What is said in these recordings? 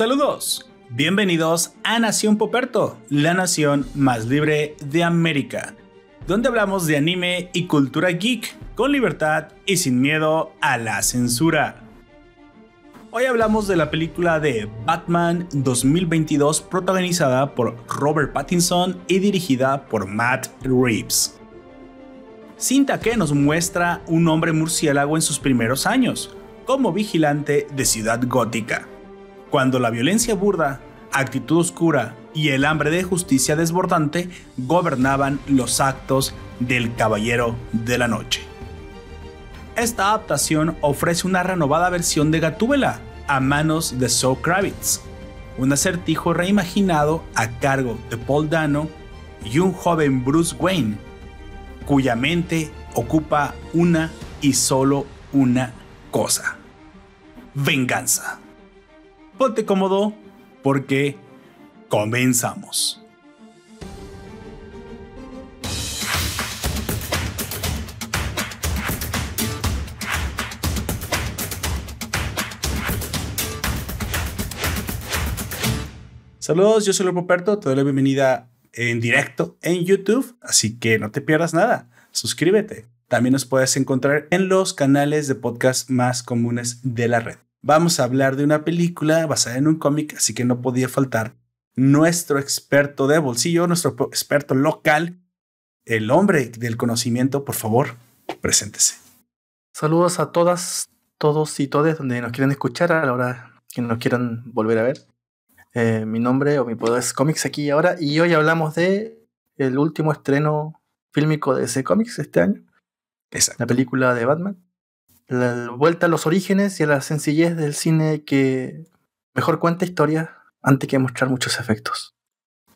Saludos, bienvenidos a Nación Poperto, la nación más libre de América, donde hablamos de anime y cultura geek con libertad y sin miedo a la censura. Hoy hablamos de la película de Batman 2022 protagonizada por Robert Pattinson y dirigida por Matt Reeves. Cinta que nos muestra un hombre murciélago en sus primeros años, como vigilante de Ciudad Gótica, cuando la violencia burda, actitud oscura y el hambre de justicia desbordante gobernaban los actos del Caballero de la Noche. Esta adaptación ofrece una renovada versión de Gatúbela a manos de Zoe Kravitz, un acertijo reimaginado a cargo de Paul Dano y un joven Bruce Wayne, cuya mente ocupa una y solo una cosa: venganza. Ponte cómodo porque comenzamos. Saludos, yo soy Lopo Perto, te doy la bienvenida en directo en YouTube, así que no te pierdas nada. Suscríbete. También nos puedes encontrar en los canales de podcast más comunes de la red. Vamos a hablar de una película basada en un cómic, así que no podía faltar nuestro experto de bolsillo, nuestro experto local, el hombre del conocimiento, por favor, preséntese. Saludos a todas, todos y todes donde nos quieren escuchar a la hora que nos quieran volver a ver. Eh, mi nombre o mi poder es Comics aquí y ahora. Y hoy hablamos de el último estreno fílmico de ese Comics este año. La película de Batman. La vuelta a los orígenes y a la sencillez del cine que mejor cuenta historia antes que mostrar muchos efectos.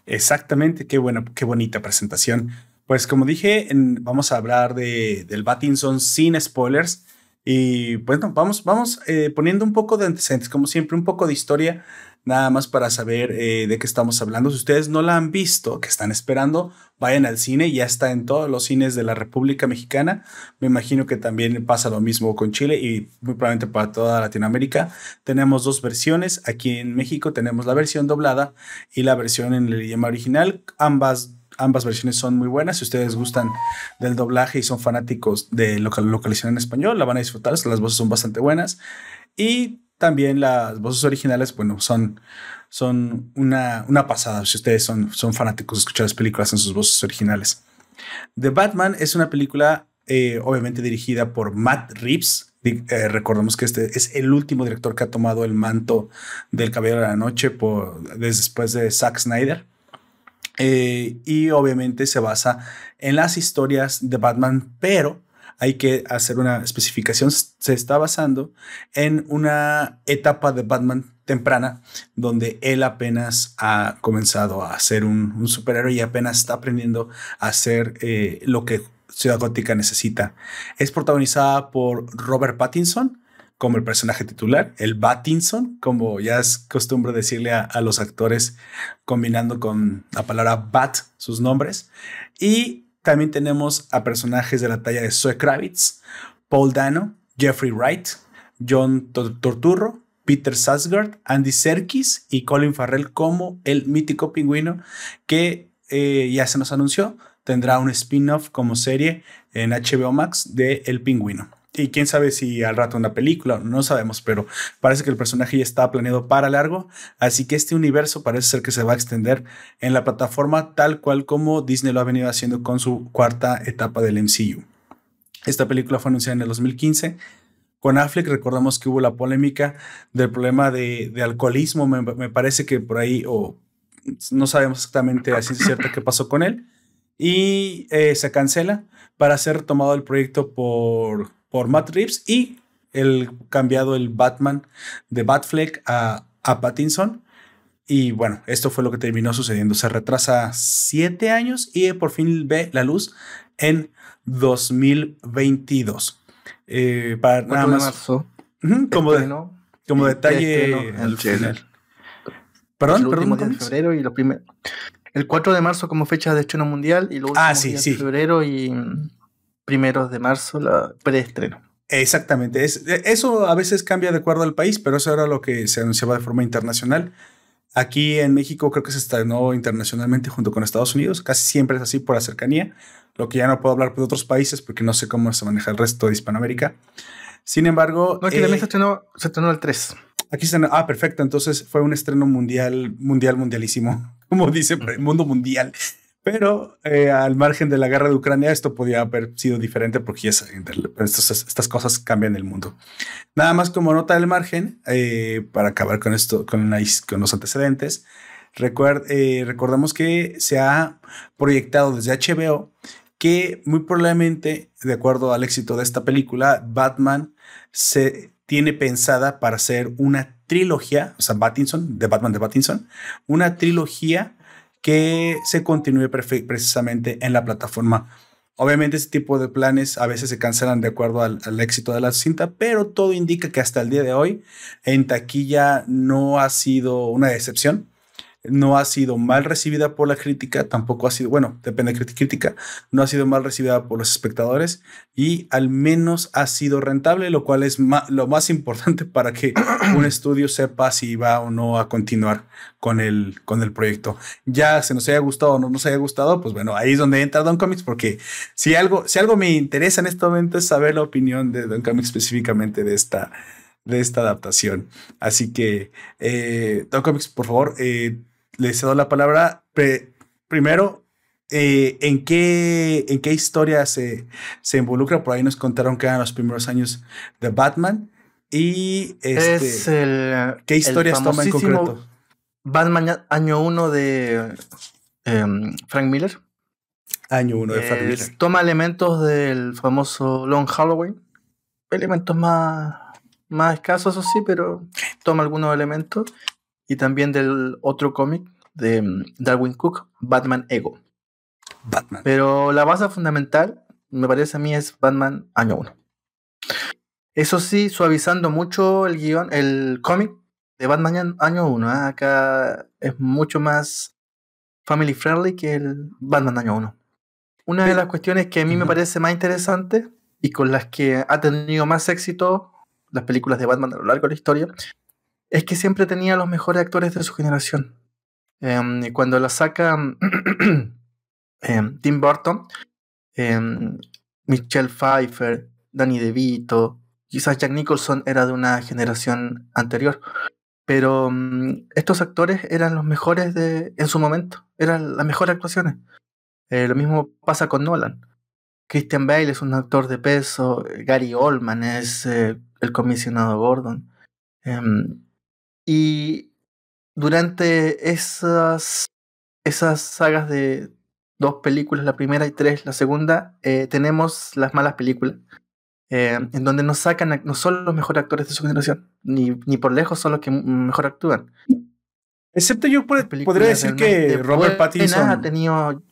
Exactamente, qué buena, qué bonita presentación. Pues como dije, vamos a hablar de, del Batinson sin spoilers. Y bueno, vamos, vamos eh, poniendo un poco de antecedentes, como siempre, un poco de historia nada más para saber eh, de qué estamos hablando. Si ustedes no la han visto, que están esperando, vayan al cine, ya está en todos los cines de la República Mexicana. Me imagino que también pasa lo mismo con Chile y muy probablemente para toda Latinoamérica. Tenemos dos versiones. Aquí en México tenemos la versión doblada y la versión en el idioma original. Ambas ambas versiones son muy buenas. Si ustedes gustan del doblaje y son fanáticos de local, localización en español, la van a disfrutar. Las voces son bastante buenas. Y también las voces originales, bueno, son, son una, una pasada si ustedes son, son fanáticos de escuchar las películas en sus voces originales. The Batman es una película eh, obviamente dirigida por Matt Reeves. Eh, recordemos que este es el último director que ha tomado el manto del Caballero de la Noche por, después de Zack Snyder. Eh, y obviamente se basa en las historias de Batman, pero hay que hacer una especificación. Se está basando en una etapa de Batman temprana donde él apenas ha comenzado a ser un, superhéroe y apenas está aprendiendo a hacer eh, lo que Ciudad Gótica necesita. Es protagonizada por Robert Pattinson como el personaje titular, el Batinson, como ya es costumbre decirle a, a los actores combinando con la palabra Bat sus nombres. Y también tenemos a personajes de la talla de Zoe Kravitz, Paul Dano, Jeffrey Wright, John Torturro, Peter Sarsgaard, Andy Serkis y Colin Farrell como el mítico pingüino que eh, ya se nos anunció. Tendrá un spin-off como serie en HBO Max de El Pingüino. Y quién sabe si al rato una película, no sabemos, pero parece que el personaje ya está planeado para largo, así que este universo parece ser que se va a extender en la plataforma tal cual como Disney lo ha venido haciendo con su cuarta etapa del MCU. Esta película fue anunciada en el 2015. Con Affleck recordamos que hubo la polémica del problema de, alcoholismo, me, parece que por ahí, o no sabemos exactamente a ciencia cierta qué pasó con él, y eh, se cancela para ser tomado el proyecto por por Matt Reeves y el cambiado el Batman de Batfleck a, a Pattinson. Y bueno, esto fue lo que terminó sucediendo. Se retrasa siete años y por fin ve la luz en 2022. Eh, para nada más. como, de, como detalle al final. Perdón, el perdón. de febrero y los primeros. El 4 de marzo como fecha de estreno mundial y luego ah, sí, sí. febrero y primeros de marzo, la preestreno. Exactamente. Es, eso a veces cambia de acuerdo al país, pero eso era lo que se anunciaba de forma internacional. Aquí en México creo que se estrenó internacionalmente junto con Estados Unidos. Casi siempre es así por la cercanía. Lo que ya no puedo hablar de otros países porque no sé cómo se maneja el resto de Hispanoamérica. Sin embargo. No, aquí también eh, se estrenó, se estrenó el 3. Aquí está. Ah, perfecto. Entonces fue un estreno mundial, mundial, mundialísimo. Como dice, el mundo mundial. Pero eh, al margen de la guerra de Ucrania, esto podía haber sido diferente porque estas cosas cambian el mundo. Nada más como nota del margen, eh, para acabar con esto, con, los antecedentes, eh, recordemos que se ha proyectado desde HBO que muy probablemente, de acuerdo al éxito de esta película, Batman se tiene pensada para hacer una trilogía, o sea, Battinson, de Batman de Battinson, una trilogía que se continúe precisamente en la plataforma. Obviamente este tipo de planes a veces se cancelan de acuerdo al, al, éxito de la cinta, pero todo indica que hasta el día de hoy en taquilla no ha sido una decepción no ha sido mal recibida por la crítica, tampoco ha sido, bueno, depende de crítica, no ha sido mal recibida por los espectadores y al menos ha sido rentable, lo cual es lo más importante para que un estudio sepa si va o no a continuar con el, con el proyecto. Ya se nos haya gustado o no nos haya gustado, pues bueno, ahí es donde entra Don Comics, porque si algo, si algo me interesa en este momento es saber la opinión de Don Comics específicamente de esta, de esta adaptación. Así que, eh, Don Comics, por favor, eh, le cedo la palabra. primero, eh, ¿en, qué, ¿en qué historia se, se involucra? Por ahí nos contaron que eran los primeros años de Batman. Y este, ¿qué historias toma en concreto? Batman año 1 de em, Frank Miller. Año 1 de Frank Miller. Toma elementos del famoso Long Halloween. Elementos más, más escasos, eso sí, pero toma algunos elementos y también del otro cómic de mm, Darwin Cook, Batman Ego. Batman. Pero la base fundamental, me parece a mí, es Batman Año 1. Eso sí, suavizando mucho el guion, el cómic de Batman Año 1. ¿eh? Acá es mucho más family friendly que el Batman Año 1. Una de las cuestiones que a mí me parece más interesante y con las que ha tenido más éxito las películas de Batman a lo largo de la historia es que siempre tenía los mejores actores de su generación. Em, cuando la saca em, Tim Burton, em, Michelle Pfeiffer, Danny DeVito, quizás Jack Nicholson era de una generación anterior, pero estos actores eran los mejores de, en su momento, eran las mejores actuaciones. Eh, lo mismo pasa con Nolan. Christian Bale es un actor de peso, Gary Oldman es eh, el comisionado Gordon. Y durante esas, esas sagas de dos películas, la primera y tres, la segunda, eh, tenemos las malas películas, eh, en donde nos sacan, no son los mejores actores de su generación, ni, ni por lejos son los que mejor actúan. Excepto yo podría decir que Robert Pattinson ha tenido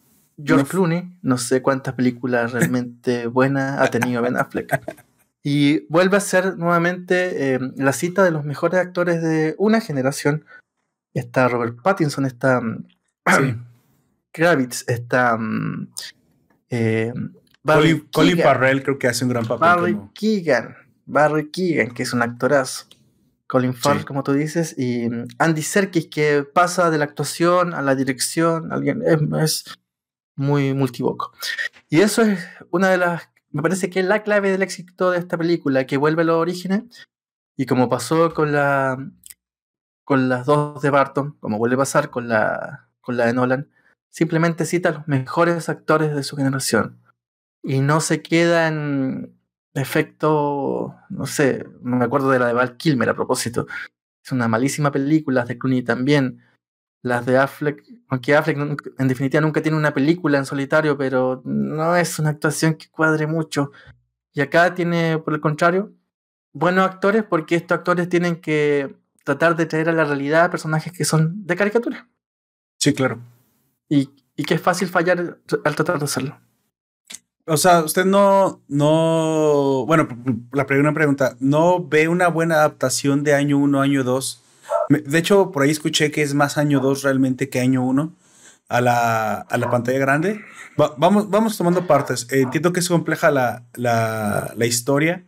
George Clooney, no sé cuántas películas realmente buenas ha tenido Ben Affleck. Y vuelve a ser nuevamente eh, la cita de los mejores actores de una generación. Está Robert Pattinson, está mm, Kravitz, está mm, eh, Barry Colin, Farrell creo que hace un gran papel. Barry Keegan, Barry Keegan, que es un actorazo. Colin Farrell, como tú dices, y mm, Andy Serkis, que pasa de la actuación a la dirección, alguien es, es muy multivoco. Y eso es una de las me parece que es la clave del éxito de esta película, que vuelve a los orígenes. Y como pasó con la con las dos de Barton, como vuelve a pasar con la, con la de Nolan, simplemente cita a los mejores actores de su generación. Y no se queda en efecto, no sé, me acuerdo de la de Val Kilmer a propósito. Es una malísima película, de Clooney también. Las de Affleck, aunque Affleck en definitiva nunca tiene una película en solitario, pero no es una actuación que cuadre mucho. Y acá tiene, por el contrario, buenos actores porque estos actores tienen que tratar de traer a la realidad personajes que son de caricatura. Sí, claro. Y, y que es fácil fallar al tratar de hacerlo. O sea, usted no, no, bueno, la primera pregunta, ¿no ve una buena adaptación de año 1, año 2 de hecho, por ahí escuché que es más año 2 realmente que año 1 a la, a la pantalla grande. vamos, vamos tomando partes. entiendo que es compleja la, la, la, historia,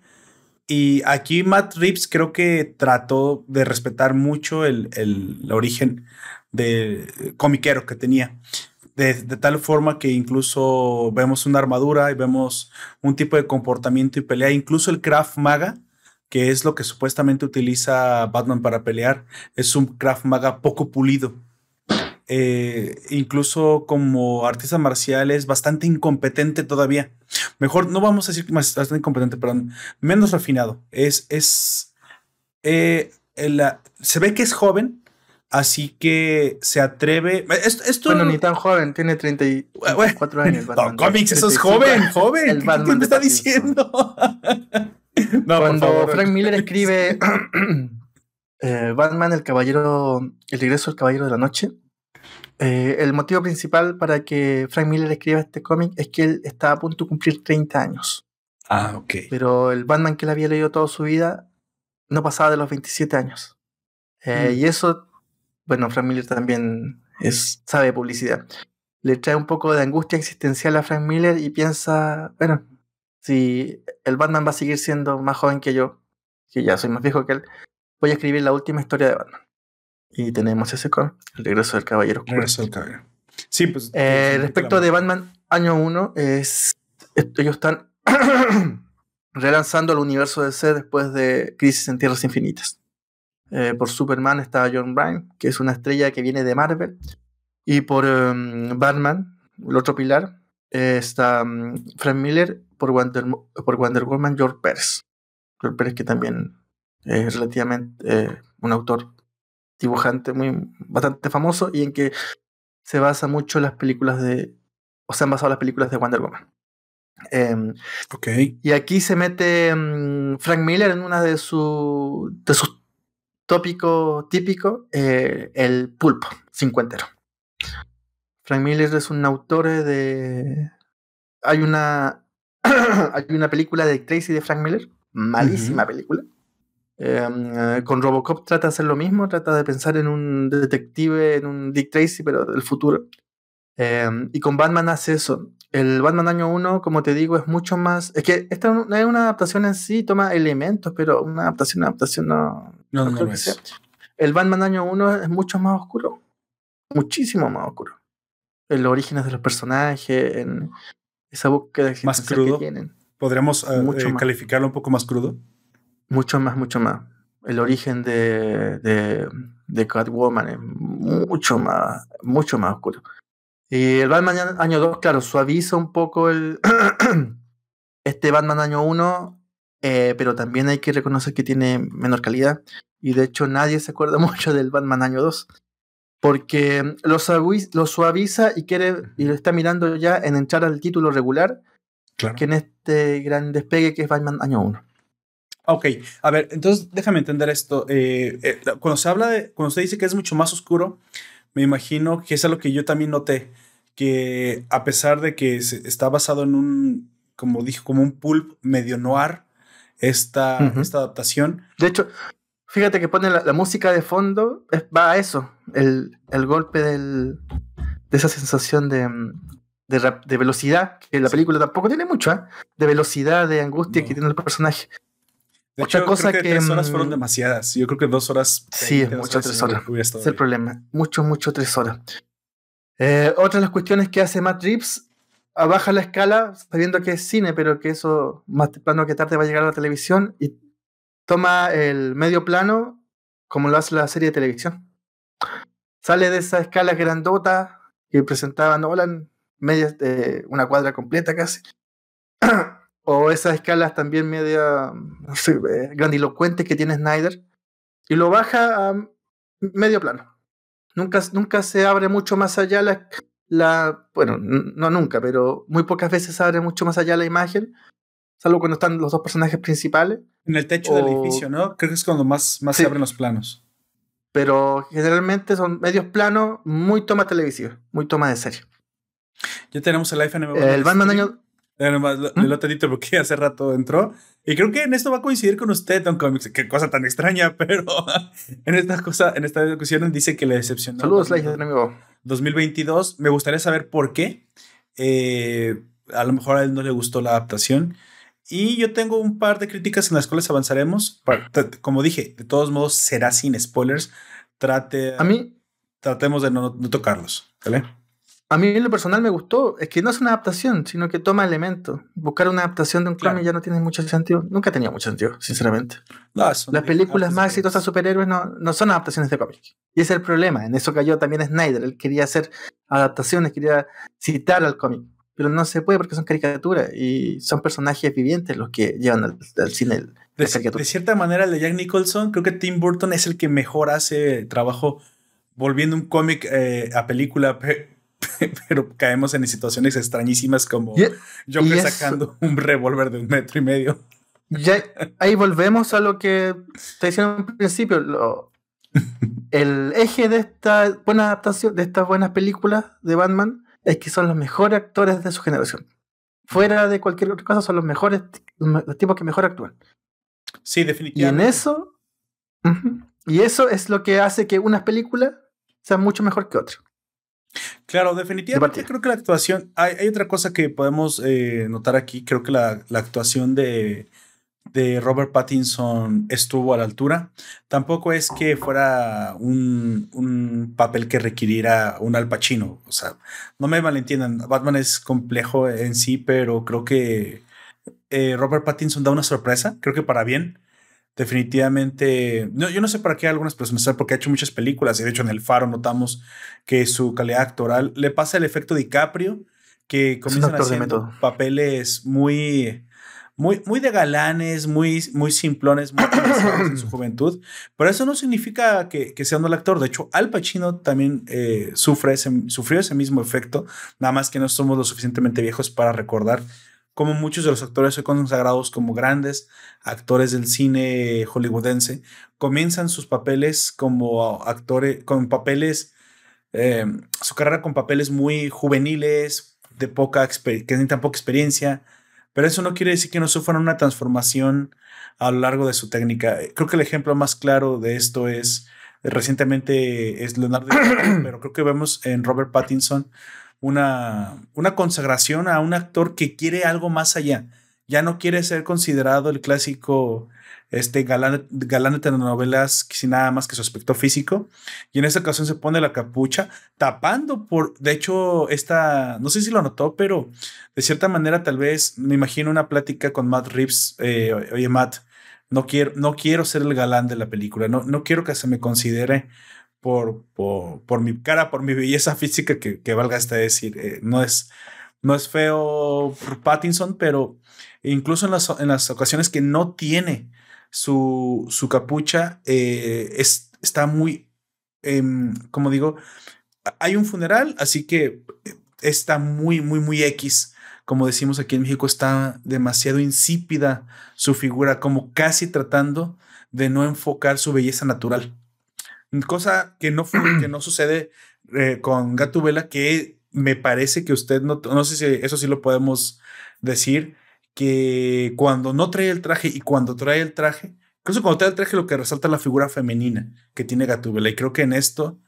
Y aquí Matt Reeves creo que trató de respetar mucho el, el, origen de comiquero que tenía. De, tal forma que incluso vemos una armadura y vemos un tipo de comportamiento y pelea, incluso el Krav Maga, que es lo que supuestamente utiliza Batman para pelear, es un Krav Maga poco pulido. Eh, incluso como artista marcial es bastante incompetente todavía. Mejor, no vamos a decir más bastante incompetente, perdón, menos refinado. Es, es, eh, se ve que es joven, así que se atreve. Esto, bueno, ni tan joven, tiene 34 años. no, cómics, eso es joven, joven. ¿Qué, me está diciendo? no, Cuando Frank Miller escribe eh, Batman, el caballero, el regreso del caballero de la noche, eh, el motivo principal para que Frank Miller escriba este cómic es que él está a punto de cumplir 30 años. Ah, ok. Pero el Batman que él había leído toda su vida no pasaba de los 27 años. Eh, mm. Y eso, bueno, Frank Miller también es, sabe publicidad. Le trae un poco de angustia existencial a Frank Miller y piensa, bueno, si el Batman va a seguir siendo más joven que yo, que ya soy más viejo que él, voy a escribir la última historia de Batman. Y tenemos ese con El regreso del caballero. Regreso del caballero. Sí, pues. Eh, respecto de Batman año 1, es, ellos están relanzando el universo de C después de Crisis en Tierras Infinitas. Eh, por Superman está John Byrne, que es una estrella que viene de Marvel. Y por em, Batman, el otro pilar, está um, Frank Miller, por Wonder, por Wonder Woman, George Pérez. George Pérez, que también es relativamente eh, un autor dibujante muy bastante famoso y en que se basa mucho las películas de, o se han basado las películas de Wonder Woman. Em, ok. Y aquí se mete mm, Frank Miller en una de, su, de sus tópicos típicos, eh, el pulpo cincuentero. Frank Miller es un autor de... Hay una, hay una película de Tracy de Frank Miller, malísima película, Em, eh, con Robocop trata de hacer lo mismo, trata de pensar en un detective, en un Dick Tracy, pero del futuro. Em, y con Batman hace eso. El Batman año 1, como te digo, es mucho más. Es que esta no es una adaptación en sí, toma elementos, pero una adaptación, una adaptación no. No, no, es. El Batman año 1 es mucho más oscuro. Muchísimo más oscuro. En los orígenes de los personajes, en esa búsqueda más crudo. que tienen. ¿Podríamos eh, eh, calificarlo un poco más crudo? Mucho más, mucho más. El origen de, de, de Catwoman es mucho más, mucho más oscuro. Y el Batman año 2, claro, suaviza un poco el este Batman año 1, eh, pero también hay que reconocer que tiene menor calidad. Y de hecho nadie se acuerda mucho del Batman año 2. Porque lo, suaviza, lo suaviza y quiere y lo está mirando ya en entrar al título regular que en este gran despegue que es Batman año 1. Ok, a ver, entonces déjame entender esto. Eh, eh, cuando se habla de, cuando usted dice que es mucho más oscuro, me imagino que es algo que yo también noté, que a pesar de que está basado en un, como dije, como un pulp medio noir, esta, esta adaptación. De hecho, fíjate que pone la, música de fondo, va a eso, el, el golpe del, de esa sensación de, de, de, velocidad, que la película tampoco tiene mucho, ¿eh? de velocidad, de angustia que tiene el personaje. De Otra cosa que, tres horas fueron mm, demasiadas. Yo creo que dos horas. Sí, es mucho tres horas. Es el problema. Mucho, mucho tres horas. Eh, otra de las cuestiones que hace Matt Reeves, baja la escala, sabiendo que es cine, pero que eso más temprano que tarde va a llegar a la televisión, y toma el medio plano como lo hace la serie de televisión. Sale de esa escala grandota que presentaba Nolan, media de una cuadra completa casi. o esas escalas también media no sé, eh, grandilocuentes que tiene Snyder, y lo baja a medio plano. Nunca, nunca se abre mucho más allá la, la, bueno, no nunca, pero muy pocas veces abre mucho más allá la imagen, salvo cuando están los dos personajes principales. En el techo del edificio, ¿no? Creo que es cuando más, más se abren los planos. Pero generalmente son medios planos, muy toma televisiva, muy toma de serie. Ya tenemos el iPhone. El Batman año, Además, ¿Mm? tantito porque hace rato entró. Y creo que en esto va a coincidir con usted, Don Comics. Qué cosa tan extraña, pero en esta cosa, en esta discusión dice que le decepcionó. Saludos, amigo. 2022. Me gustaría saber por qué. Eh, a lo mejor a él no le gustó la adaptación. Y yo tengo un par de críticas en las cuales avanzaremos. Como dije, de todos modos será sin spoilers. Trate. A mí. Tratemos de no, tocarlos. ¿Vale? A mí en lo personal me gustó, es que no es una adaptación, sino que toma elementos. Buscar una adaptación de un cómic ya no tiene mucho sentido. Nunca tenía mucho sentido, sinceramente. Las películas más exitosas de superhéroes no, no son adaptaciones de cómics. Y ese es el problema. En eso cayó también Snyder. Él quería hacer adaptaciones, quería citar al cómic. Pero no se puede porque son caricaturas y son personajes vivientes los que llevan al, cine. De, de, cierta manera, el de Jack Nicholson, creo que Tim Burton es el que mejor hace trabajo volviendo un cómic eh, a película pero caemos en situaciones extrañísimas como yo Joker sacando un revólver de un metro y medio. Ya, ahí volvemos a lo que te decía al principio. el eje de esta buena adaptación, de estas buenas películas de Batman, es que son los mejores actores de su generación. Fuera de cualquier otra cosa, son los mejores, los tipos que mejor actúan. Sí, definitivamente. Y en eso, y eso es lo que hace que unas películas sean mucho mejor que otras. Claro, definitivamente creo que la actuación, hay, otra cosa que podemos eh, notar aquí, creo que la, actuación de, de, Robert Pattinson estuvo a la altura. Tampoco es que fuera un, un, papel que requiriera un Al Pacino, o sea, no me malentiendan, Batman es complejo en sí, pero creo que eh, Robert Pattinson da una sorpresa, creo que para bien definitivamente, no, yo no sé para qué algunas personas, porque ha hecho muchas películas y de hecho en El Faro notamos que su calidad actoral le pasa el efecto DiCaprio, que comienzan haciendo papeles muy, muy, muy de galanes, muy, muy simplones, muy en su juventud, pero eso no significa que, sea un mal actor. De hecho, Al Pacino también eh, sufre ese, sufrió ese mismo efecto, nada más que no somos lo suficientemente viejos para recordar como muchos de los actores hoy consagrados como grandes actores del cine hollywoodense comienzan sus papeles como actores, con papeles, eh, su carrera con papeles muy juveniles, de poca que necesitan poca experiencia, pero eso no quiere decir que no sufran una transformación a lo largo de su técnica. Creo que el ejemplo más claro de esto es recientemente es Leonardo DiCaprio, pero creo que vemos en Robert Pattinson una, una consagración a un actor que quiere algo más allá. Ya no quiere ser considerado el clásico este galán, galán de telenovelas sin nada más que su aspecto físico. Y en esta ocasión se pone la capucha, tapando por, de hecho, esta, no sé si lo notó, pero de cierta manera tal vez me imagino una plática con Matt Reeves, eh, oye Matt, no quiero, no quiero ser el galán de la película, no, no quiero que se me considere por, por, mi cara, por mi belleza física, que, valga hasta decir, eh, no, es, no es feo Pattinson, pero incluso en las, en las ocasiones que no tiene su, su capucha, eh, es, está muy, em, como digo, hay un funeral, así que está muy, muy, muy X. Como decimos aquí en México, está demasiado insípida su figura, como casi tratando de no enfocar su belleza natural. Cosa que no, que no sucede eh, con Gatubela, que me parece que usted no, no sé si eso sí lo podemos decir, que cuando no trae el traje y cuando trae el traje, incluso cuando trae el traje lo que resalta la figura femenina que tiene Gatúbela. Y creo que en esto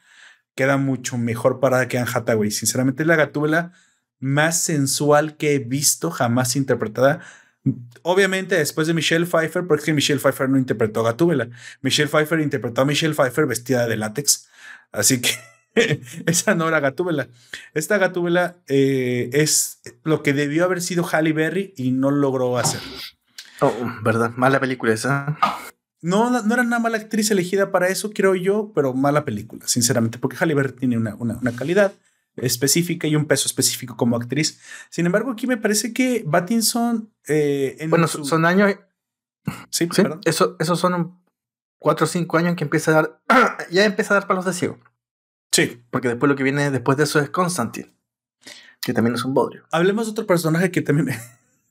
queda mucho mejor para que Anne Hathaway. Sinceramente, la Gatúbela más sensual que he visto jamás interpretada Obviamente, después de Michelle Pfeiffer, porque Michelle Pfeiffer no interpretó a Gatúbela. Michelle Pfeiffer interpretó a Michelle Pfeiffer vestida de látex. Así que esa no era Gatúbela. Esta Gatúbela eh, es lo que debió haber sido Halle Berry y no logró hacerlo. Oh, verdad, mala película esa. No, no era una mala actriz elegida para eso, creo yo, pero mala película, sinceramente, porque Halle Berry tiene una, una, una calidad específica y un peso específico como actriz. Sin embargo, aquí me parece que Battinson. Eh, bueno, son años. Sí, ¿Sí? Eso, esos son cuatro o cinco años en que empieza a dar. ya empieza a dar palos de ciego. Sí. Porque después lo que viene después de eso es Constantine. Que también es un bodrio. Hablemos de otro personaje que también me,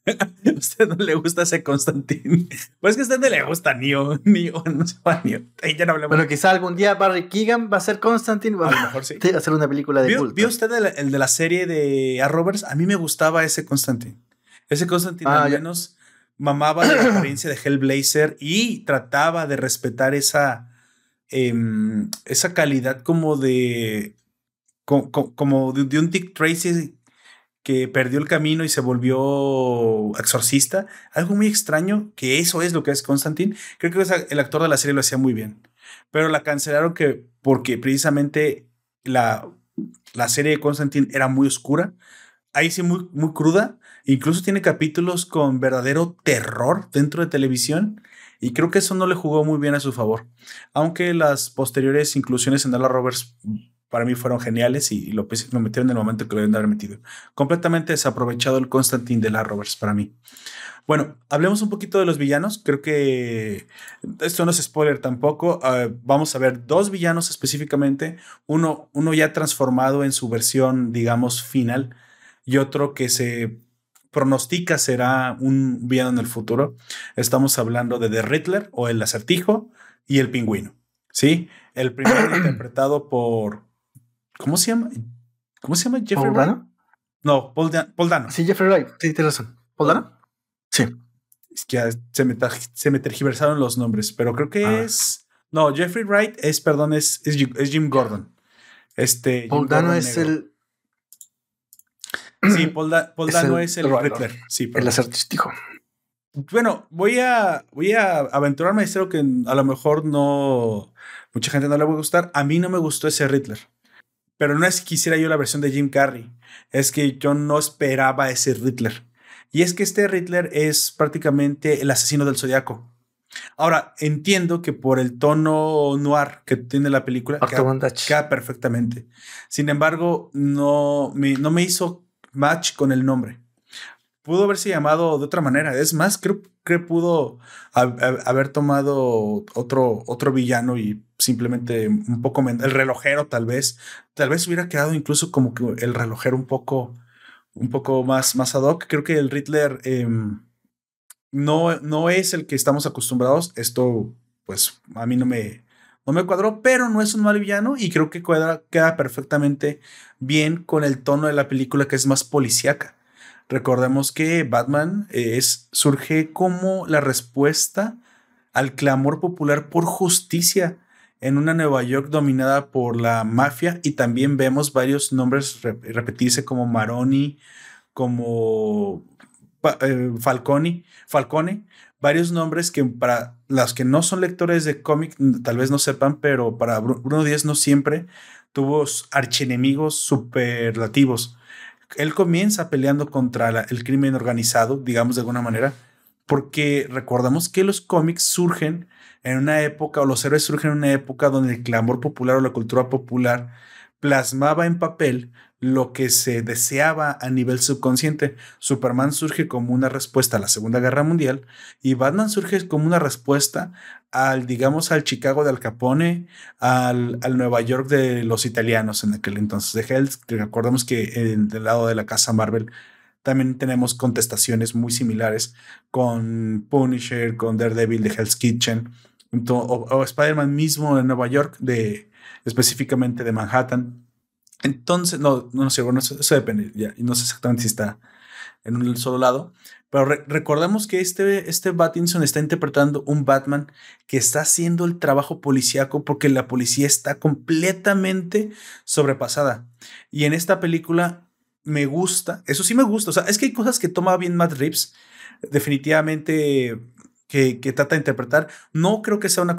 ¿A usted no le gusta ese Constantine? Pues que a usted no le gusta Neo, Neo, no se va Neo. Ahí ya no hablamos. Bueno, quizá algún día Barry Keegan va a ser Constantine. Va a lo mejor sí. a hacer una película de ¿Vio, culto. ¿Vio usted el, de la serie de A. Roberts? A mí me gustaba ese Constantine. Ese Constantine ah, al menos mamaba la experiencia de Hellblazer y trataba de respetar esa, em, esa calidad como de como, de, un Dick Tracy que perdió el camino y se volvió exorcista. Algo muy extraño, que eso es lo que es Constantine. Creo que el actor de la serie lo hacía muy bien. Pero la cancelaron que porque precisamente la, la serie de Constantine era muy oscura. Ahí sí muy, muy cruda. Incluso tiene capítulos con verdadero terror dentro de televisión. Y creo que eso no le jugó muy bien a su favor. Aunque las posteriores inclusiones en Dallas Roberts para mí fueron geniales y, lo, metieron en el momento que lo deben de haber metido. Completamente desaprovechado el Constantine de la Roberts para mí. Bueno, hablemos un poquito de los villanos. Creo que esto no es spoiler tampoco. Ah, vamos a ver dos villanos específicamente. Uno, uno ya transformado en su versión, digamos, final y otro que se pronostica será un villano en el futuro. Estamos hablando de The Riddler o el acertijo y el pingüino. ¿Sí? El primero interpretado por ¿Cómo se llama? ¿Cómo se llama Jeffrey Wright? Dano? No, Paul, Dano. Sí, Jeffrey Wright. Sí, tienes razón. ¿Paul Dano? Sí. Es que se me, se me tergiversaron los nombres, pero creo que ah. es. No, Jeffrey Wright es, perdón, es, es, Jim Gordon. Este. Paul Dano es el. Sí, Paul, Dano es el, Riddler. Sí, el acertijo. Bueno, voy a, voy a aventurarme a decir que a lo mejor no. Mucha gente no le va a gustar. A mí no me gustó ese Riddler. Pero no es que quisiera yo la versión de Jim Carrey, es que yo no esperaba ese Riddler. Y es que este Riddler es prácticamente el asesino del zodiaco. Ahora, entiendo que por el tono noir que tiene la película, queda, perfectamente. Sin embargo, no me, no me hizo match con el nombre. Pudo haberse llamado de otra manera. Es más, creo que pudo haber tomado otro, otro villano y simplemente un poco el relojero tal vez tal vez hubiera quedado incluso como que el relojero un poco un poco más más ad hoc creo que el Riddler em, no no es el que estamos acostumbrados esto pues a mí no me no me cuadró pero no es un mal villano y creo que queda perfectamente bien con el tono de la película que es más policíaca. Recordemos que Batman es surge como la respuesta al clamor popular por justicia en una Nueva York dominada por la mafia y también vemos varios nombres repetirse como Maroni, como eh, Falcone, Falcone, varios nombres que para los que no son lectores de cómic tal vez no sepan, pero para Bruno Díaz no siempre tuvo archienemigos superlativos. Él comienza peleando contra el crimen organizado, digamos de alguna manera, porque recordamos que los cómics surgen en una época, o los héroes surgen en una época donde el clamor popular o la cultura popular plasmaba en papel lo que se deseaba a nivel subconsciente. Superman surge como una respuesta a la Segunda Guerra Mundial y Batman surge como una respuesta al, digamos, al Chicago de Al Capone, al, al Nueva York de los italianos en aquel entonces de Hells. Recordemos que del lado de la casa Marvel también tenemos contestaciones muy similares con Punisher, con Daredevil de Hell's Kitchen o, Spider-Man mismo en Nueva York, de, específicamente de Manhattan. Entonces, no, no sé, bueno, eso, depende, ya, y no sé exactamente si está en un solo lado, pero recordemos que este, este Battinson está interpretando un Batman que está haciendo el trabajo policíaco porque la policía está completamente sobrepasada. Y en esta película me gusta, eso sí me gusta, o sea, es que hay cosas que toma bien Matt Reeves, definitivamente que, trata de interpretar. No creo que sea una,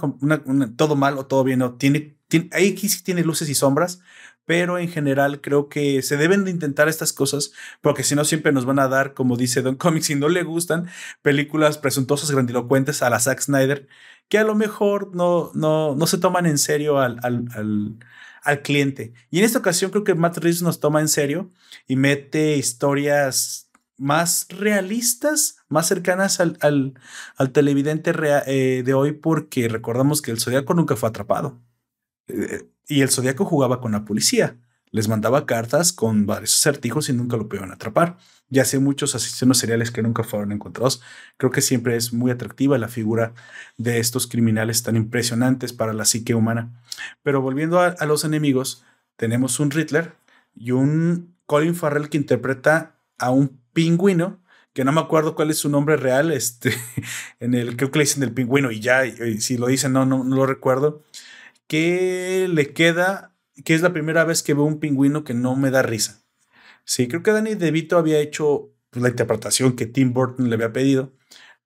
todo mal o todo bien. No. Tiene, tiene, ahí sí tiene luces y sombras, pero en general creo que se deben de intentar estas cosas, porque si no siempre nos van a dar, como dice Don Comics, si no le gustan películas presuntuosas, grandilocuentes a la Zack Snyder, que a lo mejor no, no, no se toman en serio al, al, al, cliente. Y en esta ocasión creo que Matt Reeves nos toma en serio y mete historias más realistas, más cercanas al, al, televidente eh, de hoy, porque recordamos que el Zodíaco nunca fue atrapado. Eh, y el Zodíaco jugaba con la policía. Les mandaba cartas con varios acertijos y nunca lo pudieron atrapar. Ya sé muchos asesinos seriales que nunca fueron encontrados. Creo que siempre es muy atractiva la figura de estos criminales tan impresionantes para la psique humana. Pero volviendo a, los enemigos, tenemos un Riddler y un Colin Farrell que interpreta a un pingüino, que no me acuerdo cuál es su nombre real, este, en el, creo que le dicen del pingüino y ya, si lo dicen, no, no, no lo recuerdo, que le queda, que es la primera vez que veo un pingüino que no me da risa. Sí, creo que Danny DeVito había hecho pues, la interpretación que Tim Burton le había pedido,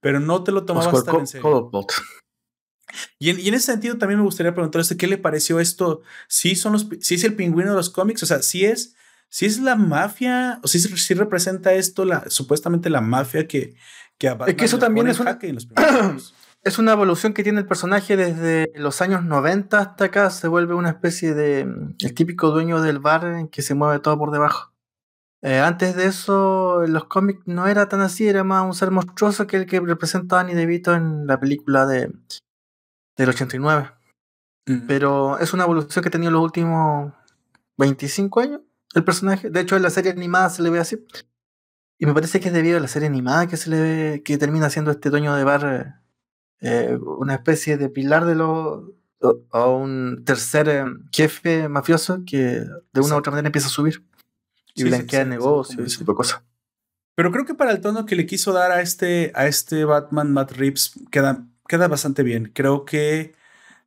pero no te lo tomabas tan en serio. Y en, y en, ese sentido también me gustaría preguntarle qué le pareció esto. Si son los, si es el pingüino de los cómics, o sea, si es, si es la mafia, o si, si representa esto la supuestamente la mafia que, que es que eso también es una, es una evolución que tiene el personaje desde los años 90 hasta acá. Se vuelve una especie de el típico dueño del bar en que se mueve todo por debajo. Eh, antes de eso, en los cómics no era tan así, era más un ser monstruoso que el que representa a Danny DeVito en la película de, del 89. Mm. Pero es una evolución que ha tenido los últimos 25 años el personaje. De hecho, en la serie animada se le ve así. Y me parece que es debido a la serie animada que se le ve, que termina siendo este dueño de bar eh, una especie de pilar de los o un tercer eh, jefe mafioso que de una u otra manera empieza a subir y blanquea negocios y ese tipo de cosas. Pero creo que para el tono que le quiso dar a este, a este Batman Matt Reeves queda, queda bastante bien. Creo que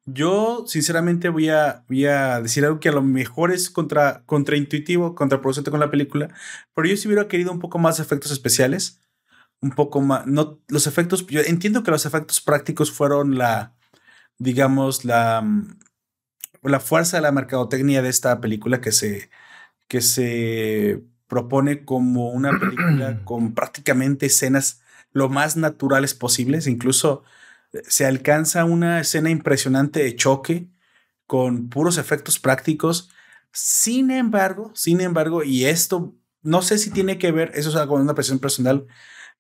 yo, sinceramente, voy a, voy a decir algo que a lo mejor es contra, contraintuitivo, contraproducente con la película, pero yo sí hubiera querido un poco más efectos especiales, un poco más, no, los efectos, yo entiendo que los efectos prácticos fueron la, digamos, la, la fuerza de la mercadotecnia de esta película que se, que se propone como una película con prácticamente escenas lo más naturales posibles. Incluso eh, se alcanza una escena impresionante de choque con puros efectos prácticos. Sin embargo, sin embargo, y esto no sé si tiene que ver, eso es algo una presión personal,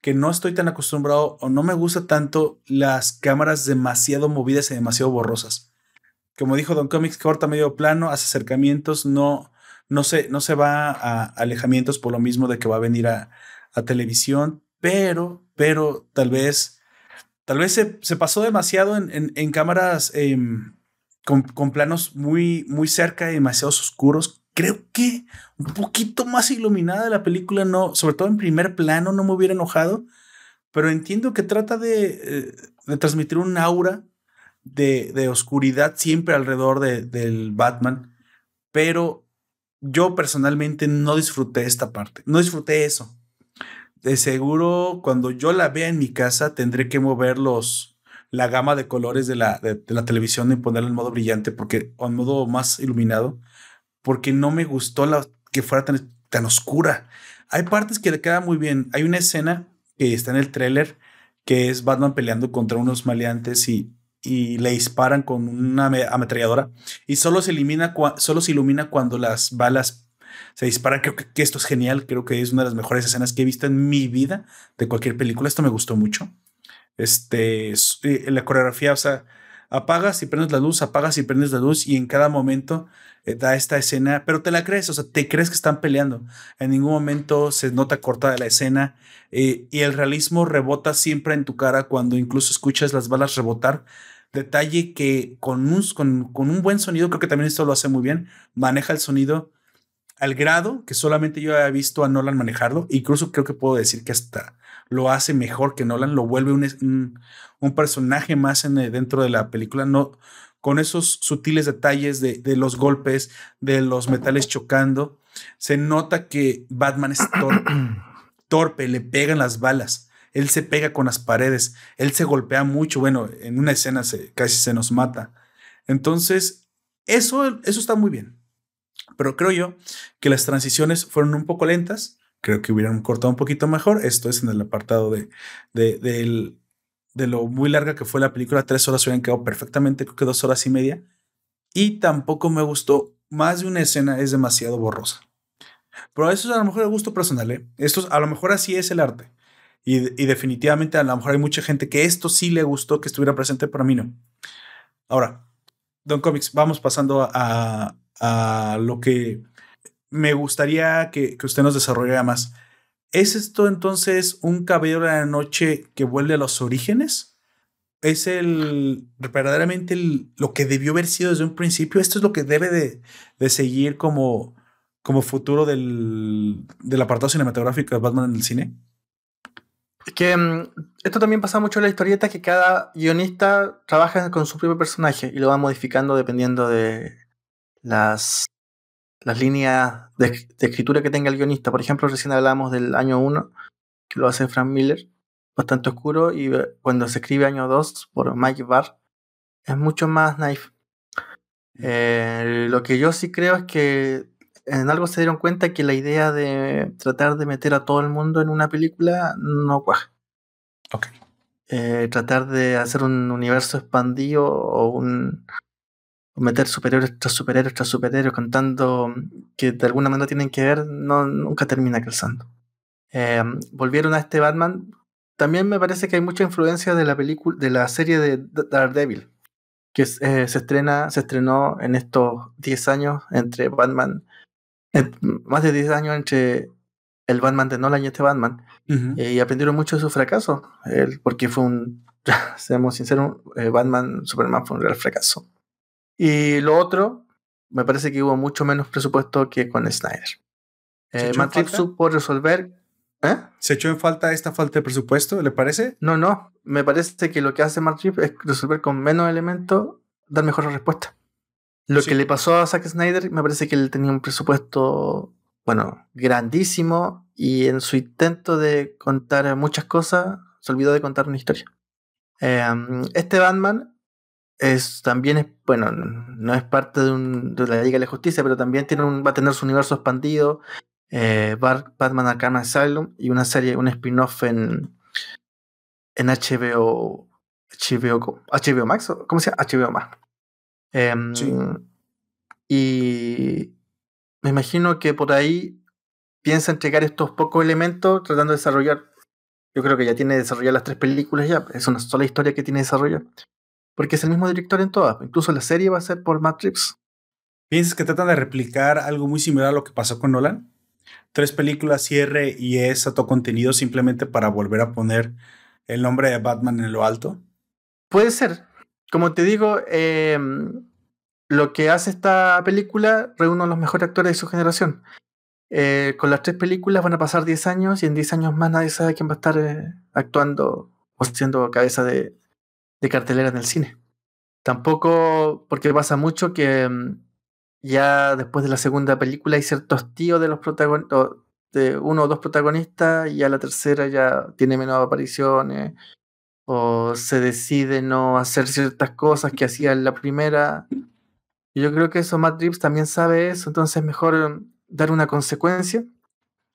que no estoy tan acostumbrado o no me gusta tanto las cámaras demasiado movidas y demasiado borrosas. Como dijo Don Comics, corta medio plano, hace acercamientos, no, no se, no se va a alejamientos por lo mismo de que va a venir a, televisión, pero, pero tal vez, tal vez se, pasó demasiado en, cámaras em, con, planos muy, muy cerca y demasiado oscuros. Creo que un poquito más iluminada la película, no, sobre todo en primer plano, no me hubiera enojado, pero entiendo que trata de, eh, transmitir un aura de, de oscuridad siempre alrededor del Batman, pero yo personalmente no disfruté esta parte, no disfruté eso. De seguro, cuando yo la vea en mi casa, tendré que mover los, la gama de colores de la, de, la televisión y ponerla en modo brillante, porque, o en modo más iluminado, porque no me gustó que fuera tan, tan oscura. Hay partes que le quedan muy bien. Hay una escena que está en el tráiler que es Batman peleando contra unos maleantes y y le disparan con una ametralladora y solo se, elimina solo se ilumina cuando las balas se disparan. Creo que, esto es genial, creo que es una de las mejores escenas que he visto en mi vida de cualquier película. Esto me gustó mucho. Este, eh, la coreografía, o sea, apagas y prendes la luz, apagas y prendes la luz y en cada momento da esta escena, pero te la crees, o sea, te crees que están peleando. En ningún momento se nota cortada la escena eh, y el realismo rebota siempre en tu cara cuando incluso escuchas las balas rebotar Detalle que con un, con, un buen sonido, creo que también esto lo hace muy bien, maneja el sonido al grado que solamente yo he visto a Nolan manejarlo. Incluso creo que puedo decir que hasta lo hace mejor que Nolan, lo vuelve un, un, personaje más en, dentro de la película, no, con esos sutiles detalles de, de, los golpes, de los metales chocando. Se nota que Batman es torpe, torpe le pegan las balas él se pega con las paredes, él se golpea mucho, bueno, en una escena se, casi se nos mata. Entonces, eso, eso está muy bien. Pero creo yo que las transiciones fueron un poco lentas, creo que hubieran cortado un poquito mejor. Esto es en el apartado de, de, de lo muy larga que fue la película, tres horas hubieran quedado perfectamente, creo que dos horas y media. Y tampoco me gustó, más de una escena es demasiado borrosa. Pero eso es a lo mejor el gusto personal, ¿eh? Esto a lo mejor así es el arte. Y, definitivamente a lo mejor hay mucha gente que esto sí le gustó que estuviera presente, pero a mí no. Ahora, Don Comics, vamos pasando a, a lo que me gustaría que, que, usted nos desarrollara más. ¿Es esto entonces un caballero de la noche que vuelve a los orígenes? ¿Es el verdaderamente lo que debió haber sido desde un principio? ¿Esto es lo que debe de, de seguir como, como futuro del, del apartado cinematográfico de Batman en el cine? que mm, esto también pasa mucho en la historieta, que cada guionista trabaja con su propio personaje y lo va modificando dependiendo de las, las líneas de, escritura que tenga el guionista. Por ejemplo, recién hablamos del año 1, que lo hace Frank Miller, bastante oscuro, y cuando se escribe año 2 por Mike Barr, es mucho más naif. Eh, lo que yo sí creo es que en algo se dieron cuenta que la idea de tratar de meter a todo el mundo en una película no cuaja. Ok. Eh, tratar de hacer un universo expandido o un meter superhéroes tras superhéroes tras superhéroes contando que de alguna manera tienen que ver, no, nunca termina calzando. Eh, volvieron a este Batman. También me parece que hay mucha influencia de la película, de la serie de Daredevil, que eh, se estrena, se estrenó en estos 10 años entre Batman, más de 10 años entre el Batman de Nolan y este Batman, eh, y aprendieron mucho de su fracaso, porque fue un, seamos sinceros, Batman Superman fue un real fracaso. Y lo otro, me parece que hubo mucho menos presupuesto que con Snyder. Eh, Matt supo resolver. ¿eh? ¿Se echó en falta esta falta de presupuesto, le parece? No, no. Me parece que lo que hace Matt es resolver con menos elementos, dar mejor respuesta. Lo que le pasó a Zack Snyder, me parece que él tenía un presupuesto, bueno, grandísimo y en su intento de contar muchas cosas, se olvidó de contar una historia. Eh, este Batman es también es, bueno, no es parte de, un, de la Liga de la Justicia, pero también tiene un, va a tener su universo expandido. Eh, Batman Arkham Asylum y una serie, un spin-off en, en HBO, HBO, HBO Max, ¿cómo se llama? HBO Max. Em, y me imagino que por ahí piensa entregar estos pocos elementos tratando de desarrollar. Yo creo que ya tiene desarrollar las tres películas ya, es una sola historia que tiene desarrollar. Porque es el mismo director en todas. Incluso la serie va a ser por Matt Reeves. ¿Piensas que tratan de replicar algo muy similar a lo que pasó con Nolan? Tres películas, cierre y es todo contenido simplemente para volver a poner el nombre de Batman en lo alto. Puede ser. Como te digo, em, lo que hace esta película reúne a los mejores actores de su generación. Eh, con las tres películas van a pasar 10 años y en 10 años más nadie sabe quién va a estar eh, actuando o siendo cabeza de, de cartelera en el cine. Tampoco, porque pasa mucho que mm, ya después de la segunda película hay ciertos tíos de los protagonistas, de uno o dos protagonistas, y ya la tercera ya tiene menos apariciones, o se decide no hacer ciertas cosas que hacía en la primera. Y yo creo que eso Matt Reeves también sabe eso, entonces es mejor mm, dar una consecuencia.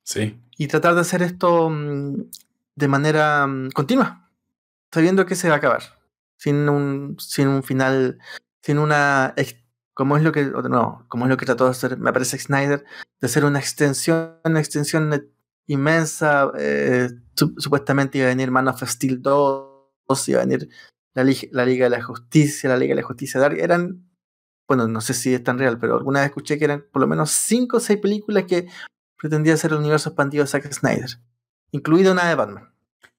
Sí. Y tratar de hacer esto mm, de manera continua, sabiendo que se va a acabar sin un, sin un final, sin una como es lo que no, como es lo que trató de hacer, me parece Snyder, de hacer una extensión, una extensión inmensa, eh, supuestamente iba a venir Man of Steel 2, iba a venir la, la, Liga de la Justicia, la Liga de la Justicia Dark, eran, bueno, no sé si es tan real, pero alguna vez escuché que eran por lo menos 5 o 6 películas que pretendía ser el universo expandido de Zack Snyder, incluida una de Batman.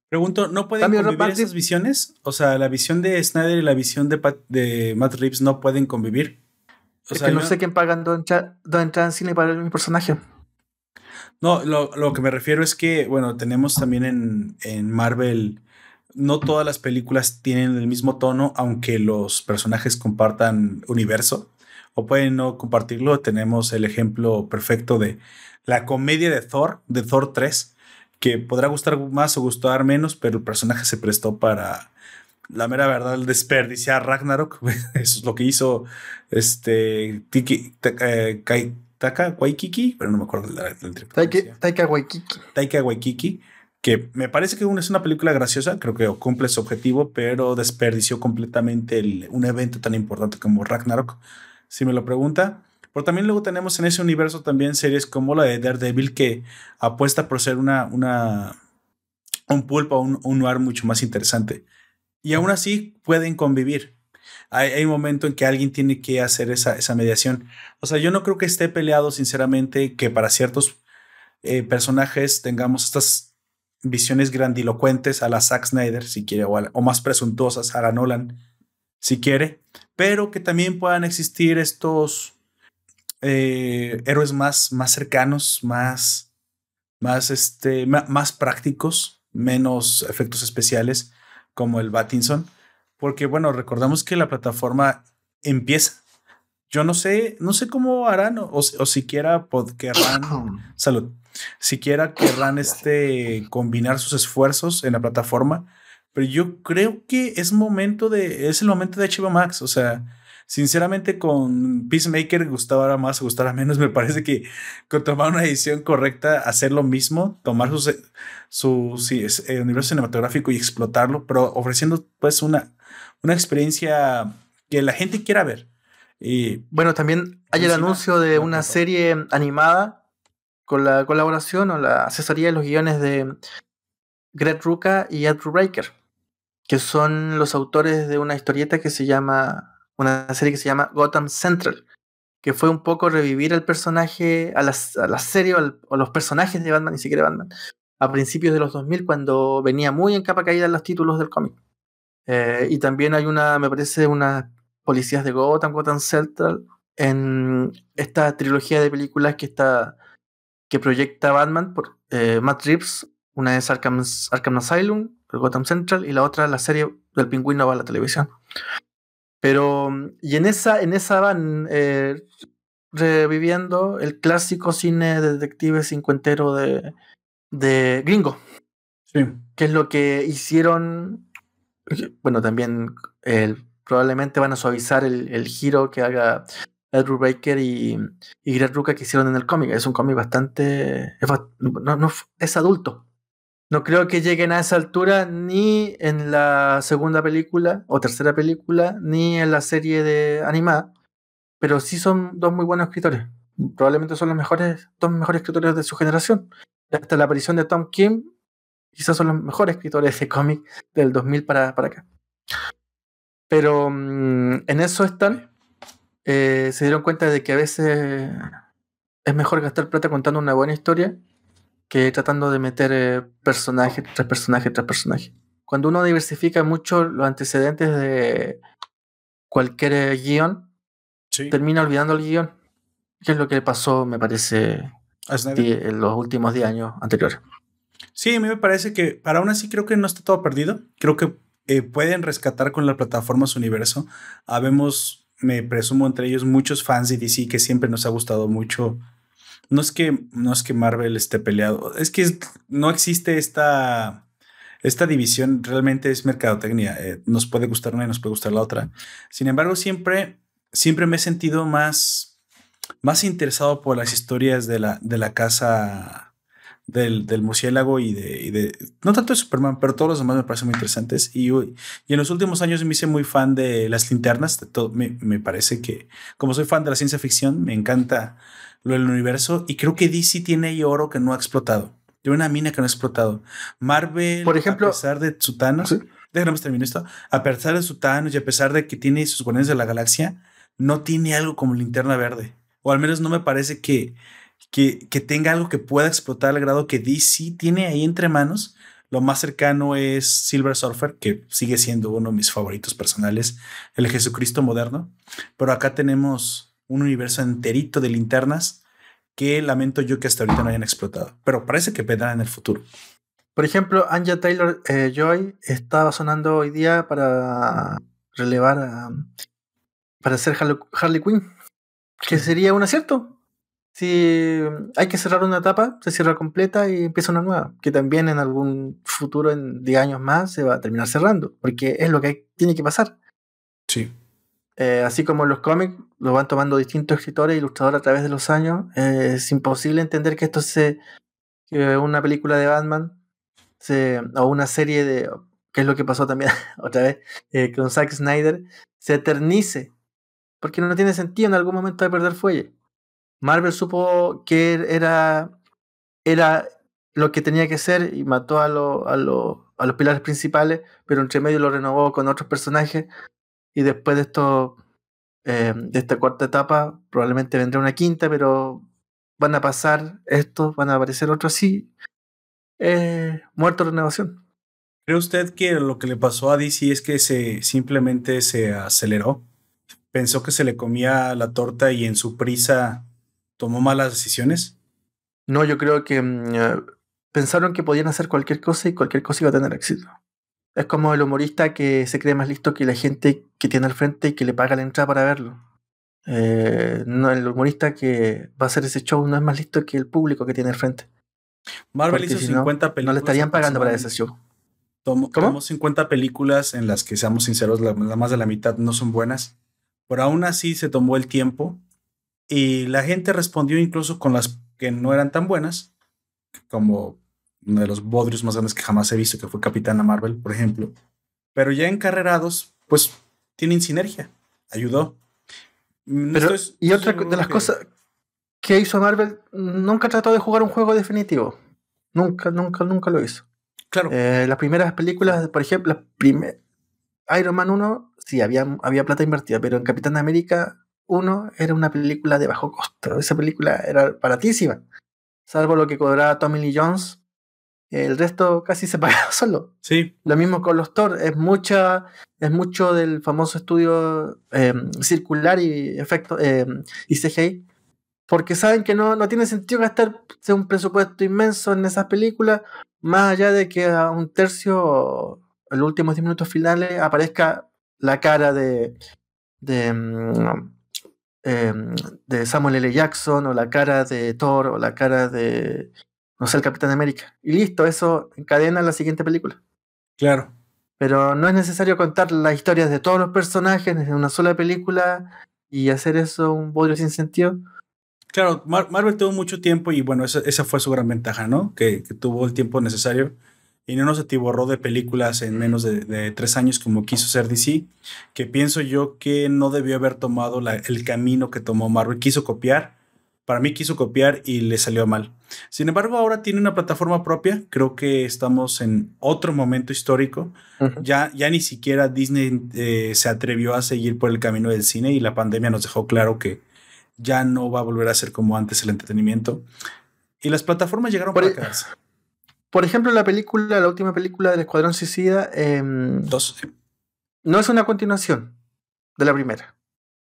Pregunto, ¿no pueden convivir esas visiones? O sea, la visión de Snyder y la visión de, de Matt Reeves no pueden convivir. O es que no sé quién paga dos entradas en cine para mi personaje. No, lo, lo, que me refiero es que, bueno, tenemos también en, en Marvel, no todas las películas tienen el mismo tono, aunque los personajes compartan universo, o pueden no compartirlo. Tenemos el ejemplo perfecto de la comedia de Thor, de Thor 3, que podrá gustar más o gustar menos, pero el personaje se prestó para la mera verdad el desperdiciar Ragnarok. Eso es lo que hizo este Tiki, eh, Taka Waikiki, pero no me acuerdo del Taika Waikiki. Taika Waikiki, que me parece que es una película graciosa, creo que cumple su objetivo, pero desperdició completamente un evento tan importante como Ragnarok. Si me lo pregunta, pero también luego tenemos en ese universo también series como la de Daredevil que apuesta por ser una, una un pulpo, un, un noir mucho más interesante. Y aún así pueden convivir. Hay, un momento en que alguien tiene que hacer esa, esa mediación. O sea, yo no creo que esté peleado, sinceramente, que para ciertos eh, personajes tengamos estas visiones grandilocuentes a la Zack Snyder, si quiere, o, o más presuntuosas a la Nolan, si quiere, pero que también puedan existir estos eh, héroes más, más cercanos, más, más, este, más prácticos, menos efectos especiales, como el Batinson. Porque, bueno, recordamos que la plataforma empieza yo no sé, no sé cómo harán o, o siquiera querrán, salud, siquiera querrán este, combinar sus esfuerzos en la plataforma, pero yo creo que es momento de, es el momento de HBO Max, o sea, sinceramente con Peacemaker gustara más o gustara menos, me parece que con tomar una decisión correcta, hacer lo mismo, tomar su, su eh, universo cinematográfico y explotarlo, pero ofreciendo pues una, una experiencia que la gente quiera ver. Y bueno, también hay el anuncio de una serie animada con la colaboración o la asesoría de los guiones de Greg Ruca y Andrew Breaker, que son los autores de una historieta que se llama, una serie que se llama Gotham Central, que fue un poco revivir el personaje, a la, serie o, los personajes de Batman, ni siquiera Batman, a principios de los 2000 cuando venía muy en capa caída en los títulos del cómic. Eh, y también hay una, me parece, una policías de Gotham, Gotham Central, en esta trilogía de películas que está que proyecta Batman por eh, Matt Reeves. Una es Arkham, Arkham Asylum, Gotham Central, y la otra la serie del pingüino va a la televisión. Pero, y en esa, en esa van eh, reviviendo el clásico cine de detective cincuentero de, de Gringo. Sí. Que es lo que hicieron. Bueno, también el probablemente van a suavizar el, giro que haga Edward Baker y, y Greg Rucka que hicieron en el cómic. Es un cómic bastante. Es, no, es adulto. No creo que lleguen a esa altura ni en la segunda película o tercera película, ni en la serie de animada. Pero sí son dos muy buenos escritores. Probablemente son los mejores, dos mejores escritores de su generación. Hasta la aparición de Tom Kim, quizás son los mejores escritores de cómic del 2000 para, para acá. Pero mm, en eso están. Eh, se dieron cuenta de que a veces es mejor gastar plata contando una buena historia que tratando de meter eh, personaje tras personaje tras personaje. Cuando uno diversifica mucho los antecedentes de cualquier eh, guion, termina olvidando el guion. Que es lo que pasó, me parece, en los últimos 10 años anteriores. Sí, a mí me parece que para aún así creo que no está todo perdido. Creo que eh, pueden rescatar con la plataforma su universo. Habemos, me presumo entre ellos, muchos fans de DC que siempre nos ha gustado mucho. No es que, no es que Marvel esté peleado, es que no existe esta, esta división, realmente es mercadotecnia. Eh, nos puede gustar una y nos puede gustar la otra. Sin embargo, siempre, siempre me he sentido más, más interesado por las historias de la, de la casa del, del murciélago y de, No tanto de Superman, pero todos los demás me parecen muy interesantes. Y, y en los últimos años me hice muy fan de las linternas. Me, me, parece que, como soy fan de la ciencia ficción, me encanta lo del universo. Y creo que DC tiene ahí oro que no ha explotado. Tiene una mina que no ha explotado. Marvel, por ejemplo, a pesar de su Thanos, déjame terminar esto. A pesar de su Thanos y a pesar de que tiene sus guardianes de la galaxia, no tiene algo como linterna verde. O al menos no me parece que que, tenga algo que pueda explotar al grado que DC tiene ahí entre manos. Lo más cercano es Silver Surfer, que sigue siendo uno de mis favoritos personales, el Jesucristo moderno. Pero acá tenemos un universo enterito de linternas que lamento yo que hasta ahorita no hayan explotado. Pero parece que vendrán en el futuro. Por ejemplo, Anja Taylor eh, Joy estaba sonando hoy día para relevar a, para ser Harley Quinn, que sería un acierto si hay que cerrar una etapa, se cierra completa y empieza una nueva, que también en algún futuro, en 10 años más, se va a terminar cerrando, porque es lo que tiene que pasar. Sí. Eh, así como los cómics lo van tomando distintos escritores e ilustradores a través de los años, eh, es imposible entender que esto se. que una película de Batman o una serie de. que es lo que pasó también otra vez eh, con Zack Snyder, se eternice. Porque no tiene sentido en algún momento de perder fuelle. Marvel supo que era, era lo que tenía que ser y mató a, a, a los pilares principales, pero entre medio lo renovó con otros personajes. Y después de esto, eh, de esta cuarta etapa, probablemente vendrá una quinta, pero van a pasar estos, van a aparecer otros así. Eh, muerto renovación. ¿Cree usted que lo que le pasó a DC es que se simplemente se aceleró? Pensó que se le comía la torta y en su prisa tomó malas decisiones? No, yo creo que mm, eh, pensaron que podían hacer cualquier cosa y cualquier cosa iba a tener éxito. Es como el humorista que se cree más listo que la gente que tiene al frente y que le paga la entrada para verlo. eh, no, el humorista que va a hacer ese show no es más listo que el público que tiene al frente. Marvel hizo 50 películas. No le estarían pagando para ese show. Tomó, tomó 50 películas en las que, seamos sinceros, la, más de la mitad no son buenas. Pero aún así se tomó el tiempo y la gente respondió incluso con las que no eran tan buenas, como uno de los bodrios más grandes que jamás he visto, que fue Capitana Marvel, por ejemplo. Pero ya encarrerados, pues tienen sinergia. Ayudó. Y otra de las cosas que hizo Marvel, nunca trató de jugar un juego definitivo. Nunca, nunca, nunca lo hizo. Claro. Eh, las primeras películas, por ejemplo, primer, Iron Man 1, sí, había, había plata invertida, pero en Capitán América 1 era una película de bajo costo. Esa película era baratísima. Salvo lo que cobraba Tommy Lee Jones. El resto casi se pagaba solo. Sí. Lo mismo con los Thor. Es mucha, es mucho del famoso estudio em, circular y efecto em, y CGI. Porque saben que no, no tiene sentido gastar un presupuesto inmenso en esas películas, más allá de que a un tercio, en los últimos 10 minutos finales, aparezca la cara de, de, em, de Samuel L. Jackson, o la cara de Thor, o la cara de no sé, el Capitán América. Y listo, eso encadena la siguiente película. Claro. Pero no es necesario contar las historias de todos los personajes en una sola película y hacer eso un bodrio sin sentido. Claro, Marvel tuvo mucho tiempo y bueno, esa, esa fue su gran ventaja, ¿no? Que, tuvo el tiempo necesario y no nos atiborró de películas en menos de, tres años como quiso ser DC, que pienso yo que no debió haber tomado el camino que tomó Marvel. Quiso copiar, para mí quiso copiar y le salió mal. Sin embargo, ahora tiene una plataforma propia. Creo que estamos en otro momento histórico. ya, ya ni siquiera Disney eh, se atrevió a seguir por el camino del cine y la pandemia nos dejó claro que ya no va a volver a ser como antes el entretenimiento. Y las plataformas llegaron por, para e- quedarse. Por ejemplo, la película, la última película del Escuadrón Suicida. Em, Dos. No es una continuación de la primera.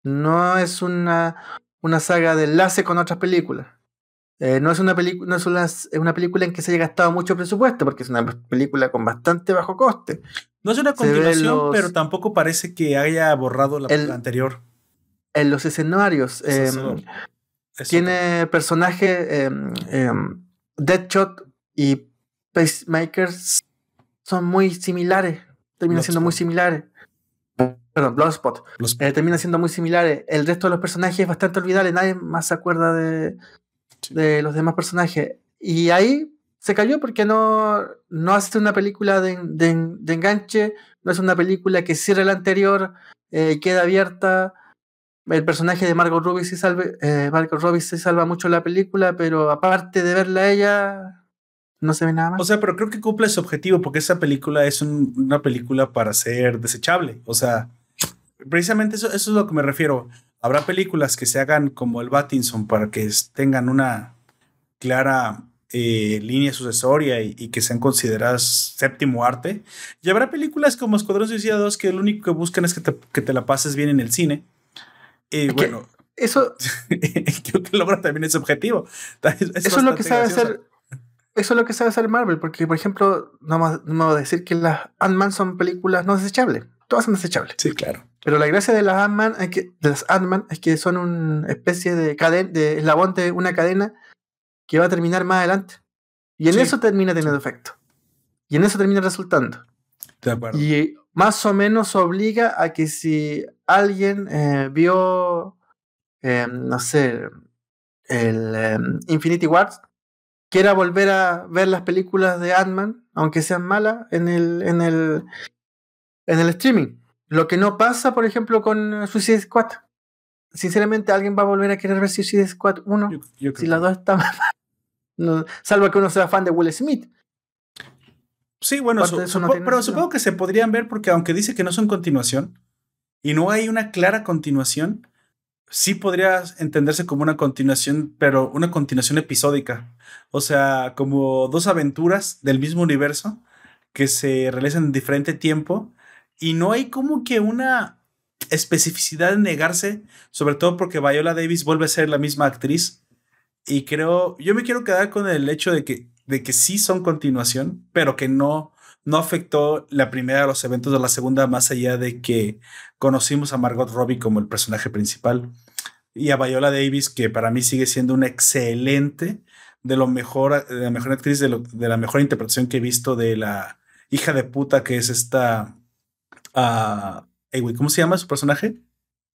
No es una, una saga de enlace con otras películas. Eh, no es, una, no es una, una, película en que se haya gastado mucho presupuesto, porque es una película con bastante bajo coste. No es una continuación, pero tampoco parece que haya borrado la, anterior. En los escenarios. Em, tiene personajes. Eh, Deadshot y Pacemakers son muy similares. Terminan siendo muy similares. Perdón, Bloodspot. Eh, terminan siendo muy similares. El resto de los personajes es bastante olvidable. Nadie más se acuerda de, de los demás personajes. Y ahí se cayó porque no, no hace una película de, de, enganche, no es una película que cierre la anterior, eh, queda abierta. El personaje de Margot Robbie sí salve, eh, Margot Robbie se salva mucho la película, pero aparte de verla a ella, no se ve nada más. O sea, pero creo que cumple su objetivo porque esa película es una película para ser desechable. O sea, precisamente eso, eso es lo que me refiero. Habrá películas que se hagan como el Battinson para que tengan una clara eh, línea sucesoria y, que sean consideradas séptimo arte. Y habrá películas como Escuadrón Suicida 2 que lo único que buscan es que te, que te la pases bien en el cine. Y bueno, eso creo que logra también ese objetivo. eso es lo que sabe hacer. Eso es lo que sabe hacer Marvel, porque por ejemplo, no vamos a decir que las Ant-Man son películas no desechables. Todas son desechables. Sí, claro. Pero la gracia de las Ant-Man es que, de las Ant es que son una especie de, cadena, de eslabón de una cadena que va a terminar más adelante. Y en eso termina teniendo efecto. Y en eso termina resultando. De. Y más o menos obliga a que si alguien eh, vio, em, no sé, el em, Infinity Wars, quiera volver a ver las películas de Ant-Man, aunque sean malas, en el, en el, en el streaming. Lo que no pasa, por ejemplo, con Suicide Squad. Sinceramente, ¿alguien va a volver a querer ver Suicide Squad 1? si las dos están no, salvo que uno sea fan de Will Smith. Sí, bueno, pero supongo que se podrían ver porque aunque dice que no son continuación y no hay una clara continuación, sí podría entenderse como una continuación, pero una continuación episódica. O sea, como dos aventuras del mismo universo que se realizan en diferente tiempo y no hay como que una especificidad en negarse, sobre todo porque Viola Davis vuelve a ser la misma actriz. Y creo, yo me quiero quedar con el hecho de que, de que sí son continuación, pero que no, no afectó la primera los eventos de la segunda, más allá de que conocimos a Margot Robbie como el personaje principal. y a Viola Davis, que para mí sigue siendo una excelente, de lo mejor, de la mejor actriz, de, de la mejor interpretación que he visto de la hija de puta que es esta. Uh, ¿Cómo se llama su personaje?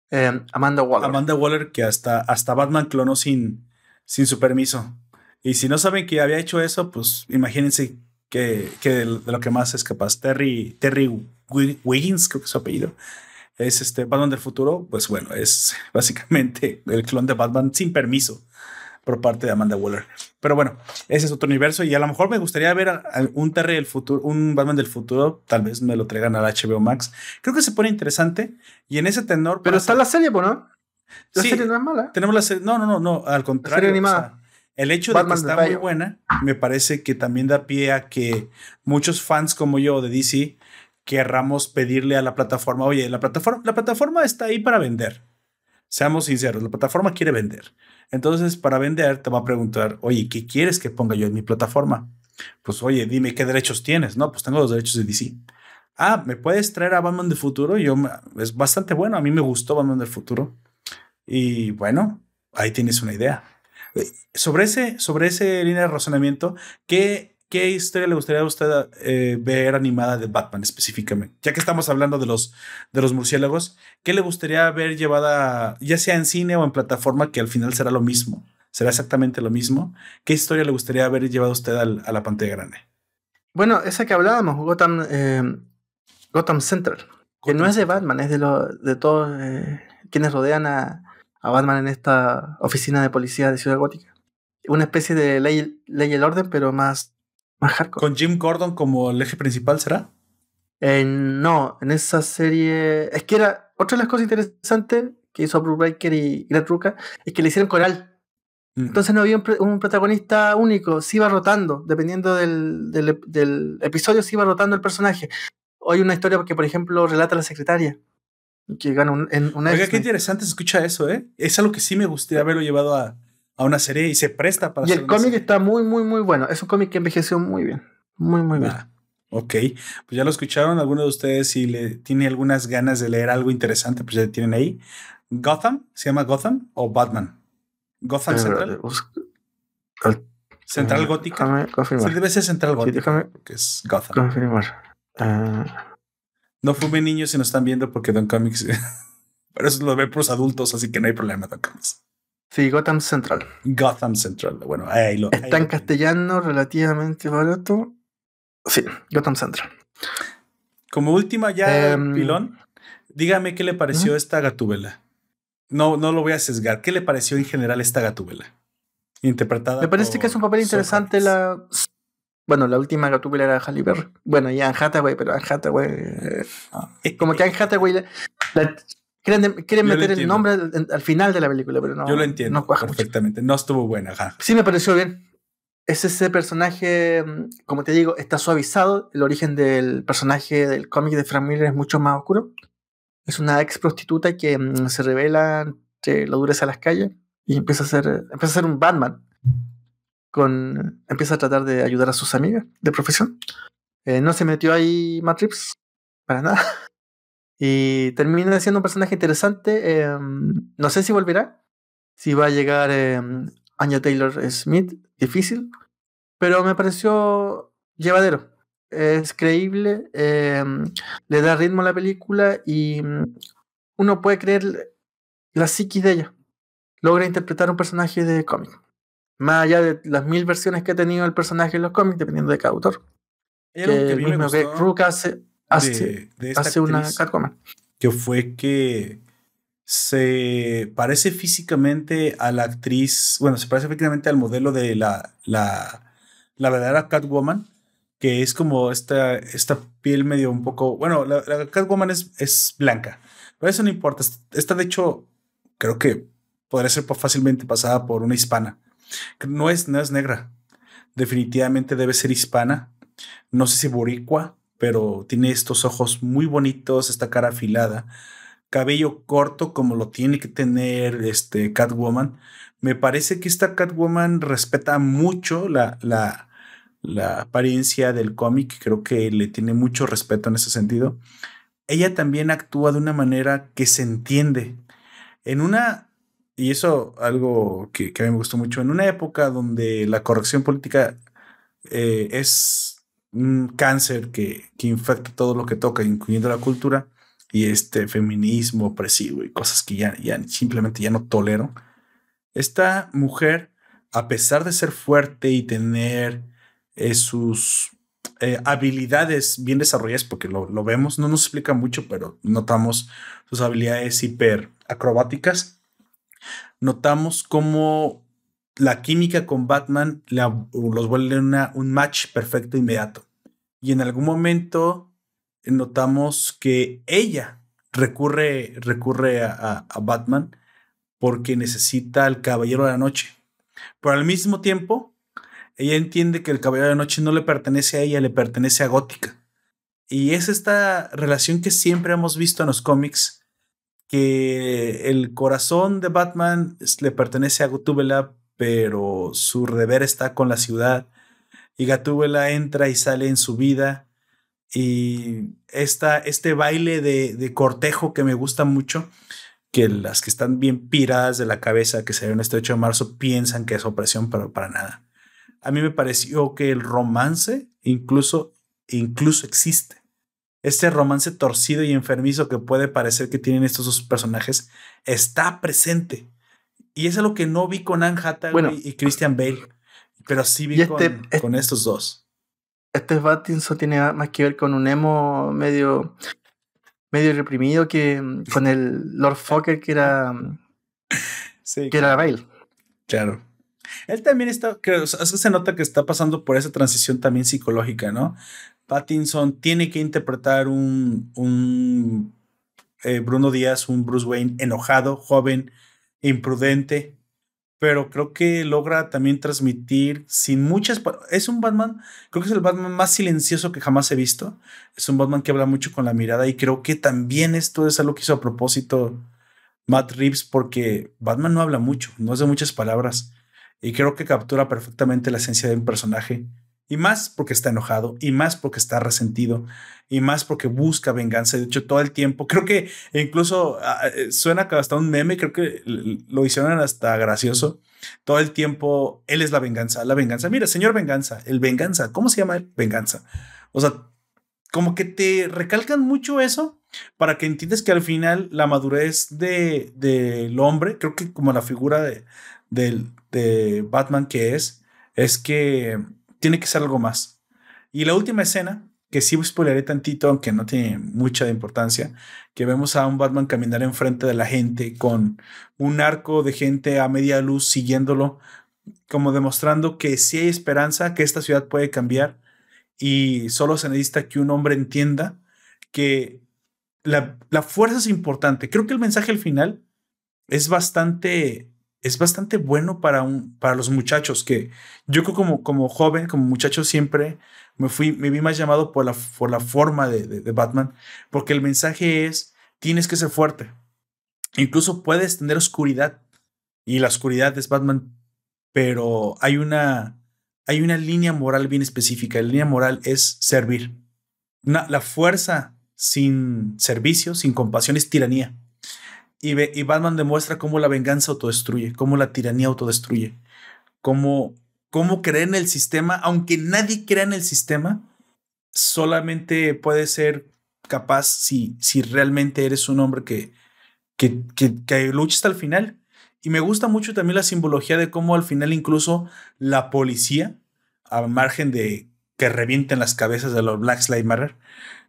Em, Amanda Waller. Amanda Waller, que hasta, hasta Batman clonó sin, sin su permiso. Y si no saben que había hecho eso, pues imagínense que, que de, lo que más es capaz. Terry, Terry Wiggins, creo que es su apellido, es este Batman del futuro. Pues bueno, es básicamente el clon de Batman sin permiso por parte de Amanda Waller. Pero bueno, ese es otro universo y a lo mejor me gustaría ver un Terry del futuro, un Batman del futuro, tal vez me lo traigan al HBO Max. Creo que se pone interesante y en ese tenor... Pero está la serie, ¿no? La serie no es mala. Tenemos la serie, no, no, no, no, al contrario. animada. el hecho de que está muy buena, me parece que también da pie a que muchos fans como yo de DC querramos pedirle a la plataforma, oye, la plataforma, la plataforma está ahí para vender. Seamos sinceros, la plataforma quiere vender. Entonces, para vender, te va a preguntar, oye, ¿qué quieres que ponga yo en mi plataforma? Pues, oye, dime qué derechos tienes. No, pues tengo los derechos de DC. Ah, ¿me puedes traer a Batman del futuro? Yo, es bastante bueno. A mí me gustó Batman del futuro. Y bueno, ahí tienes una idea. Eh, sobre ese, sobre ese línea de razonamiento, ¿qué ¿Qué historia le gustaría a usted eh, ver animada de Batman específicamente? Ya que estamos hablando de los, de los murciélagos, ¿qué le gustaría ver llevada, ya sea en cine o en plataforma, que al final será lo mismo? ¿Será exactamente lo mismo? ¿Qué historia le gustaría haber llevado a usted a la pantalla grande? Bueno, esa que hablábamos, Gotham, eh, Gotham Central, que no es de Batman, es de, lo, de todos eh, quienes rodean a, a Batman en esta oficina de policía de Ciudad Gótica. Una especie de ley, ley y el orden, pero más ¿Con Jim Gordon como el eje principal será? Eh, no, en esa serie. Es que era. Otra de las cosas interesantes que hizo Bruce Breaker y Greg Ruka es que le hicieron coral. Mm. Entonces no había un, protagonista único, se iba rotando, dependiendo del, del, episodio, se iba rotando el personaje. Hoy hay una historia que, por ejemplo, relata la secretaria, que gana un, en una Oiga, qué interesante se escucha eso, ¿eh? Es algo que sí me gustaría haberlo llevado a, a una serie y se presta para... Y el cómic está muy, muy, muy bueno. Es un cómic que envejeció muy bien. Muy, muy bien. Ah, ok, pues ya lo escucharon. Alguno de ustedes, si le tiene algunas ganas de leer algo interesante, pues ya tienen ahí. Gotham, ¿se llama Gotham o Batman? Gotham Central. Central Gótica. confirmar. Sí, debe ser Central Gótica. que es Gotham. Confirmar. Ah. No fumen niños si nos están viendo porque Don Comics. Pero eso lo ven por los adultos, así que no hay problema, Don Comics. Sí, Gotham Central. Gotham Central. Bueno, ahí lo. Está en castellano, relativamente barato. Sí, Gotham Central. Como última ya, em, pilón, dígame qué le pareció esta gatúbela. No, no lo voy a sesgar. ¿Qué le pareció en general esta gatúbela? Interpretada. Me parece que es un papel interesante la. Bueno, la última gatúbela era Halle Berry. Bueno, y Anne Hathaway, pero Anne Hathaway. Eh, ah. como que Anne Hathaway la, Quieren, meter el nombre al, final de la película, pero no. Yo lo entiendo perfectamente. No estuvo buena. Sí, me pareció bien. Es ese personaje, mm, como te digo, está suavizado. El origen del personaje del cómic de Frank Miller es mucho más oscuro. Es una ex prostituta que mm, se revela entre la dureza de las calles y empieza a ser, empieza a ser un Batman. Con, empieza a tratar de ayudar a sus amigas de profesión. Eh, no se metió ahí Matt para nada. Y termina siendo un personaje interesante. Em, no sé si volverá. Si va a llegar eh, Anya Taylor Smith, difícil. Pero me pareció llevadero. Es creíble. Em, le da ritmo a la película y mm, uno puede creer la psiquis de ella. Logra interpretar un personaje de cómic. Más allá de las mil versiones que ha tenido el personaje en los cómics, dependiendo de cada autor. Que el mismo que Rook hace, hace, hace una Catwoman. Que fue que se parece físicamente a la actriz, bueno, se parece físicamente al modelo de la, la, la verdadera Catwoman, que es como esta, esta piel medio un poco, bueno, la, Catwoman es, es blanca, pero eso no importa. Esta, de hecho, creo que podría ser fácilmente pasada por una hispana. No es, no es negra. Definitivamente debe ser hispana. No sé si boricua, pero tiene estos ojos muy bonitos, esta cara afilada, cabello corto como lo tiene que tener este Catwoman. Me parece que esta Catwoman respeta mucho la, la, la apariencia del cómic, creo que le tiene mucho respeto en ese sentido. Ella también actúa de una manera que se entiende. En una y eso algo que, a mí me gustó mucho, en una época donde la corrección política eh, es un cáncer que, que, infecta todo lo que toca, incluyendo la cultura, y este feminismo opresivo y cosas que ya, ya simplemente ya no tolero. Esta mujer, a pesar de ser fuerte y tener eh, sus eh, habilidades bien desarrolladas, porque lo, lo, vemos, no nos explica mucho, pero notamos sus habilidades hiper acrobáticas, notamos cómo la química con Batman los vuelve un match perfecto inmediato. Y en algún momento notamos que ella recurre, recurre a, Batman porque necesita al Caballero de la Noche. Pero al mismo tiempo, ella entiende que el Caballero de la Noche no le pertenece a ella, le pertenece a Gótica. Y es esta relación que siempre hemos visto en los cómics que el corazón de Batman le pertenece a Gatúbela, pero su deber está con la ciudad. Y Gatúbela entra y sale en su vida. Y esta, este baile de, cortejo que me gusta mucho, que las que están bien piradas de la cabeza, que se ven este 8 de marzo, piensan que es opresión, pero para nada. A mí me pareció que el romance incluso, incluso existe este romance torcido y enfermizo que puede parecer que tienen estos dos personajes está presente. Y es algo que no vi con Anne Hathaway y Christian Bale, pero sí vi este, con, estos dos. Este Batinson tiene más que ver con un emo medio, medio reprimido que mm, con el Lord Fokker que era, sí, que era Bale. Claro. Él también está, creo, se nota que está pasando por esa transición también psicológica, ¿no? Pattinson tiene que interpretar un, un eh, Bruno Díaz, un Bruce Wayne enojado, joven, imprudente, pero creo que logra también transmitir sin muchas... Es un Batman, creo que es el Batman más silencioso que jamás he visto. Es un Batman que habla mucho con la mirada y creo que también esto es algo que hizo a propósito Matt Reeves porque Batman no habla mucho, no es de muchas palabras y creo que captura perfectamente la esencia de un personaje y más porque está enojado, y más porque está resentido, y más porque busca venganza. De hecho, todo el tiempo, creo que incluso eh, suena hasta un meme, creo que lo hicieron hasta gracioso. Todo el tiempo, él es la venganza, la venganza. Mira, señor venganza, el venganza, ¿cómo se llama él? Venganza. O sea, como que te recalcan mucho eso para que entiendas que al final la madurez del de, hombre, creo que como la figura de, de Batman que es, es que tiene que ser algo más. Y la última escena, que sí spoileré tantito, aunque no tiene mucha importancia, que vemos a un Batman caminar enfrente de la gente con un arco de gente a media luz siguiéndolo, como demostrando que sí hay esperanza, que esta ciudad puede cambiar y solo se necesita que un hombre entienda que la, la fuerza es importante. Creo que el mensaje al final es bastante es bastante bueno para, un, para los muchachos, que yo como, como joven, como muchacho siempre me, fui, me vi más llamado por la, por la forma de, de, Batman, porque el mensaje es, tienes que ser fuerte. Incluso puedes tener oscuridad y la oscuridad es Batman, pero hay una, hay una línea moral bien específica. La línea moral es servir. la fuerza sin servicio, sin compasión, es tiranía. Y, Batman demuestra cómo la venganza autodestruye, cómo la tiranía autodestruye, cómo, cómo creer en el sistema, aunque nadie crea en el sistema, solamente puede ser capaz si, si realmente eres un hombre que, que, que, que lucha hasta el final. Y me gusta mucho también la simbología de cómo al final incluso la policía, a margen de que revienten las cabezas de los Black Lives Matter,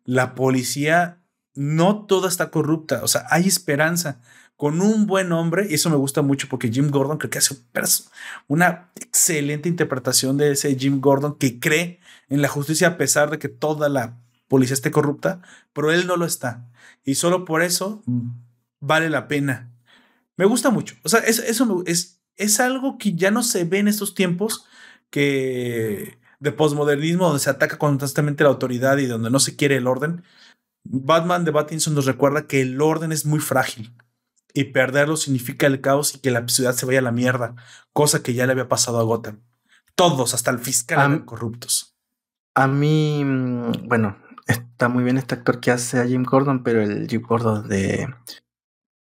la policía no toda está corrupta, o sea, hay esperanza. Con un buen hombre, y eso me gusta mucho porque Jim Gordon creo que hace una excelente interpretación de ese Jim Gordon que cree en la justicia a pesar de que toda la policía esté corrupta, pero él no lo está. Y solo por eso vale la pena. Me gusta mucho. O sea, eso, es, es algo que ya no se ve en estos tiempos que de posmodernismo donde se ataca constantemente la autoridad y donde no se quiere el orden. Batman de Battinson nos recuerda que el orden es muy frágil y perderlo significa el caos y que la ciudad se vaya a la mierda, cosa que ya le había pasado a Gotham. Todos, hasta el fiscal, eran corruptos. A mí, mm, bueno, está muy bien este actor que hace a Jim Gordon, pero el Jim Gordon de,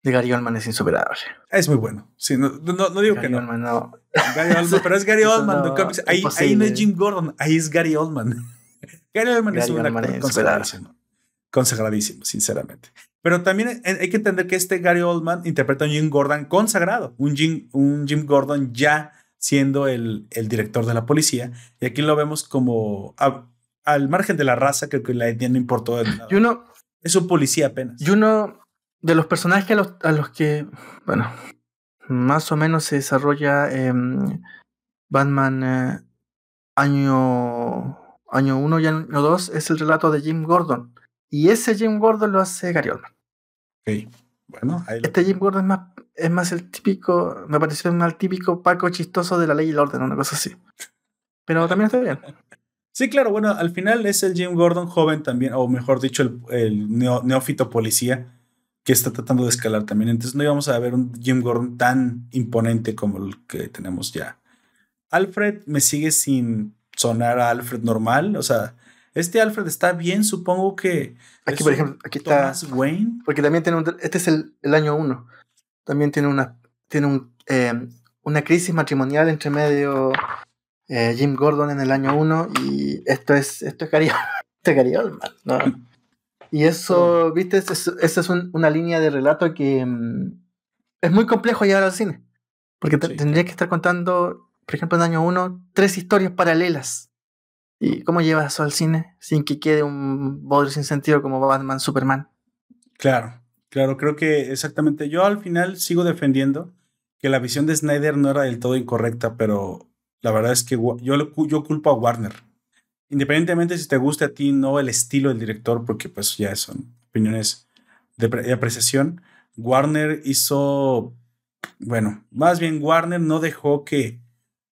de Gary Oldman es insuperable. Es muy bueno. Sí, no, no, no digo Gary que no. Oldman no. Gary Oldman, pero es Gary Oldman. no, ahí, ahí no es Jim Gordon, ahí es Gary Oldman. Gary Oldman es Gary un Oldman es consagradísimo. Consagradísimo, sinceramente. Pero también hay que entender que este Gary Oldman interpreta a un Jim Gordon consagrado, un Jim, un Jim Gordon ya siendo el, el director de la policía. Y aquí lo vemos como a- al margen de la raza, creo que la etnia no importó. de nada. Y uno, Es un policía apenas. y uno de los personajes a los, a los que, bueno, más o menos se desarrolla em, Batman eh, año año 1 y año 2 es el relato de Jim Gordon. Y ese Jim Gordon lo hace Gary Oldman. Bueno, ahí lo- Este Jim Gordon es más, es más el típico, me pareció más el típico Paco chistoso de la ley y el orden, una cosa así. Pero también está bien. Sí, claro, bueno, al final es el Jim Gordon joven también, o mejor dicho, el, el neo- neófito policía que está tratando de escalar también. Entonces no íbamos a ver un Jim Gordon tan imponente como el que tenemos ya. Alfred me sigue sin sonar a Alfred normal, o sea, este Alfred está bien, supongo que... Aquí, es por un ejemplo, aquí está. Thomas Wayne. Porque también tiene un. Este es el, el año 1. También tiene una. Tiene un, eh, una crisis matrimonial entre medio eh, Jim Gordon en el año 1 y esto es. Esto es Gary, esto es Gary Oldman, ¿no? Y eso, viste, esa es, esa es un- una línea de relato que mm, es muy complejo llevar al cine. Porque Sí. tendría que estar contando, por ejemplo, en el año 1, tres historias paralelas. ¿Y cómo llevas eso al cine sin que quede un bodrio sin sentido como Batman, Superman? Claro, claro, creo que exactamente. Yo al final sigo defendiendo que la visión de Snyder no era del todo incorrecta, pero la verdad es que yo, yo culpo a Warner. Independientemente si te guste a ti no el estilo del director, porque pues ya son opiniones de apreciación. Warner hizo, bueno, más bien Warner no dejó que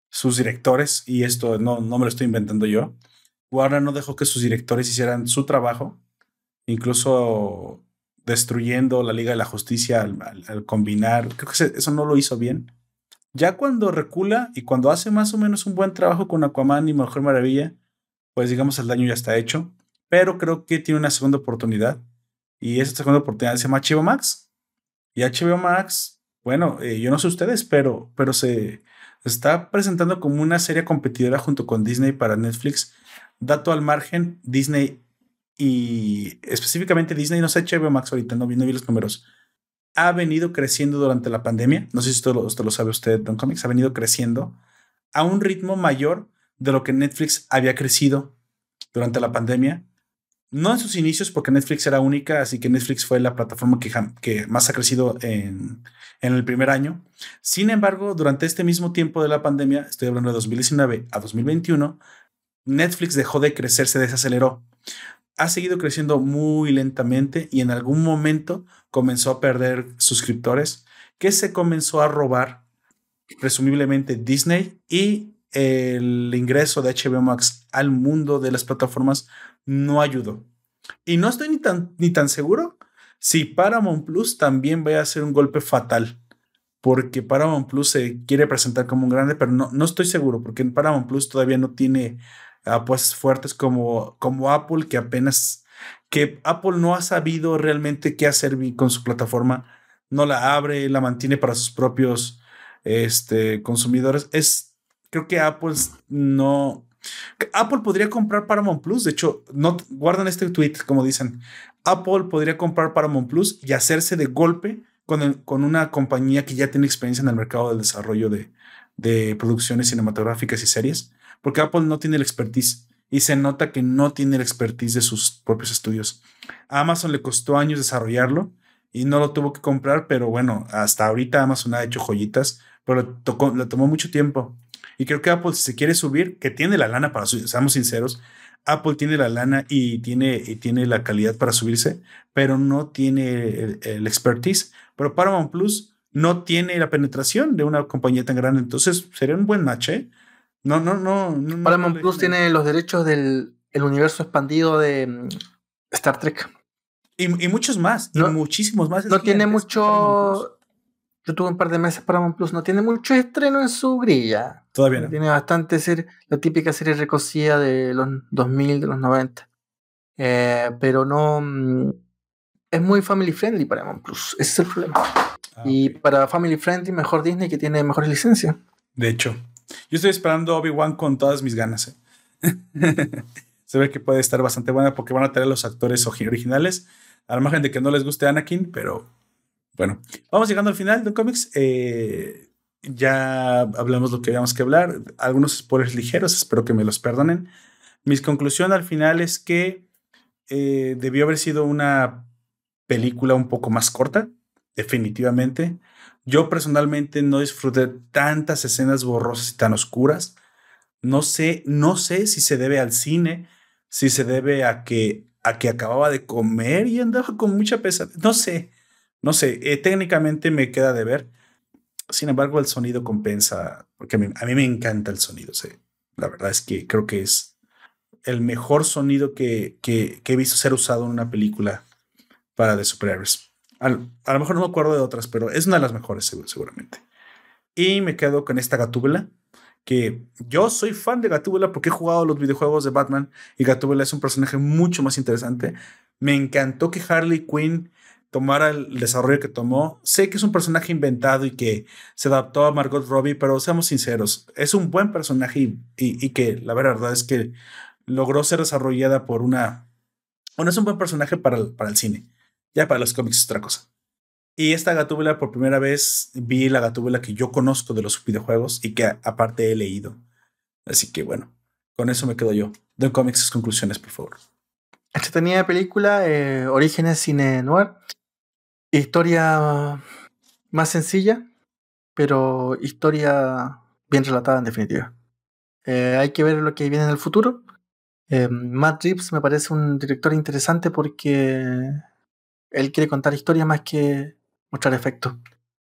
sus directores, y esto no, no me lo estoy inventando yo, Warner no dejó que sus directores hicieran su trabajo, incluso destruyendo la Liga de la Justicia al, combinar. Creo que eso no lo hizo bien. Ya cuando recula y cuando hace más o menos un buen trabajo con Aquaman y Mujer Maravilla, pues digamos el daño ya está hecho. Pero creo que tiene una segunda oportunidad. Y esa segunda oportunidad se llama HBO Max. Y HBO Max, bueno, eh, yo no sé ustedes, pero, pero se está presentando como una serie competidora junto con Disney para Netflix. Dato al margen, Disney y específicamente Disney, no sé HBO Max ahorita, no vi, no vi los números, ha venido creciendo durante la pandemia. No sé si esto lo, esto lo sabe usted, Don Comics, ha venido creciendo a un ritmo mayor de lo que Netflix había crecido durante la pandemia. No en sus inicios, porque Netflix era única, así que Netflix fue la plataforma que, más ha crecido en, en el primer año. Sin embargo, durante este mismo tiempo de la pandemia, estoy hablando de 2019 a 2021, Netflix dejó de crecer, se desaceleró. Ha seguido creciendo muy lentamente y en algún momento comenzó a perder suscriptores que se comenzó a robar presumiblemente Disney y el ingreso de HBO Max al mundo de las plataformas no ayudó. Y no estoy ni tan, ni tan seguro si Paramount Plus también va a ser un golpe fatal. Porque Paramount Plus se quiere presentar como un grande, pero no, no estoy seguro, porque en Paramount Plus todavía no tiene apuestas fuertes como, como Apple, que apenas, que Apple no ha sabido realmente qué hacer con su plataforma, no la abre, la mantiene para sus propios este, consumidores. Es, creo que Apple no, Apple podría comprar Paramount Plus, de hecho, no guardan este tweet como dicen, Apple podría comprar Paramount Plus y hacerse de golpe con, con una compañía que ya tiene experiencia en el mercado del desarrollo de, de producciones cinematográficas y series, porque Apple no tiene el expertise y se nota que no tiene el expertise de sus propios estudios. A Amazon le costó años desarrollarlo y no lo tuvo que comprar, pero bueno, hasta ahorita Amazon ha hecho joyitas, pero le, le tomó mucho tiempo. Y creo que Apple, si se quiere subir, que tiene la lana para subir, seamos sinceros, Apple tiene la lana y tiene, y tiene la calidad para subirse, pero no tiene el, el expertise. Pero Paramount Plus no tiene la penetración de una compañía tan grande, entonces sería un buen match, ¿eh? No, no, no. no Paramount no Plus tiene los derechos del el universo expandido de mm, Star Trek. Y, y muchos más, y muchísimos más. No tiene mucho. Yo tuve un par de meses Paramount Plus, no tiene mucho estreno en su grilla. Todavía no. Tiene bastante serie, la típica serie recocida de los 2000, de los 90. Eh, pero no. mm, es muy family friendly Paramount Plus. Ese es el problema. Ah, y para family friendly, mejor Disney que tiene mejores licencias. De hecho, yo estoy esperando Obi-Wan con todas mis ganas. ¿eh? Se ve que puede estar bastante buena porque van a tener los actores originales. A la margen de que no les guste Anakin, pero bueno. Vamos llegando al final de un cómics. Eh, ya hablamos lo que habíamos que hablar. Algunos spoilers ligeros, espero que me los perdonen. Mi conclusión al final es que eh, debió haber sido una película un poco más corta, definitivamente. Yo personalmente no disfruté tantas escenas borrosas y tan oscuras. No sé, no sé si se debe al cine, si se debe a que, a que acababa de comer y andaba con mucha pesadilla. No sé, no sé. Eh, técnicamente me queda de ver. Sin embargo, el sonido compensa, porque a mí, me encanta el sonido. La verdad es que creo que es el mejor sonido que, he visto ser usado en una película para de superhéroes. A, lo mejor no me acuerdo de otras, pero es una de las mejores seguramente. Y me quedo con esta Gatúbela, que yo soy fan de Gatúbela porque he jugado los videojuegos de Batman y Gatúbela es un personaje mucho más interesante. Me encantó que Harley Quinn tomara el desarrollo que tomó. Sé que es un personaje inventado y que se adaptó a Margot Robbie, pero seamos sinceros, es un buen personaje y, y que la verdad es que logró ser desarrollada por una... Bueno, es un buen personaje para el, para el cine. Ya para los cómics es otra cosa. Y esta gatúbela, por primera vez, vi la gatúbela que yo conozco de los videojuegos y que aparte he leído. Así que bueno, con eso me quedo yo. De cómics, conclusiones, por favor. Esta película, eh, Orígenes Cine Noir. Historia más sencilla, pero historia bien relatada en definitiva. Eh, hay que ver lo que viene en el futuro. Eh, Matt Reeves me parece un director interesante porque él quiere contar historias más que mostrar efectos,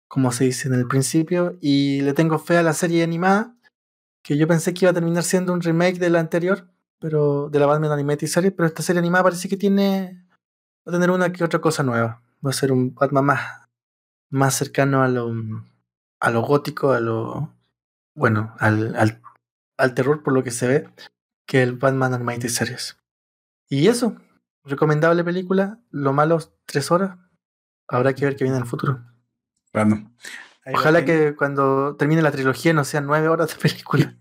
como se dice en el principio, y le tengo fe a la serie animada, que yo pensé que iba a terminar siendo un remake de la anterior, pero de la Batman Animated Series, pero esta serie animada parece que tiene va a tener una que otra cosa nueva. Va a ser un Batman más, más cercano a lo, a lo gótico, a lo bueno, al, al, al terror por lo que se ve que el Batman Animated Series. Y eso, recomendable película, lo malo, tres horas. Habrá que ver qué viene en el futuro. Bueno. Ojalá que cuando termine la trilogía no sean nueve horas de película.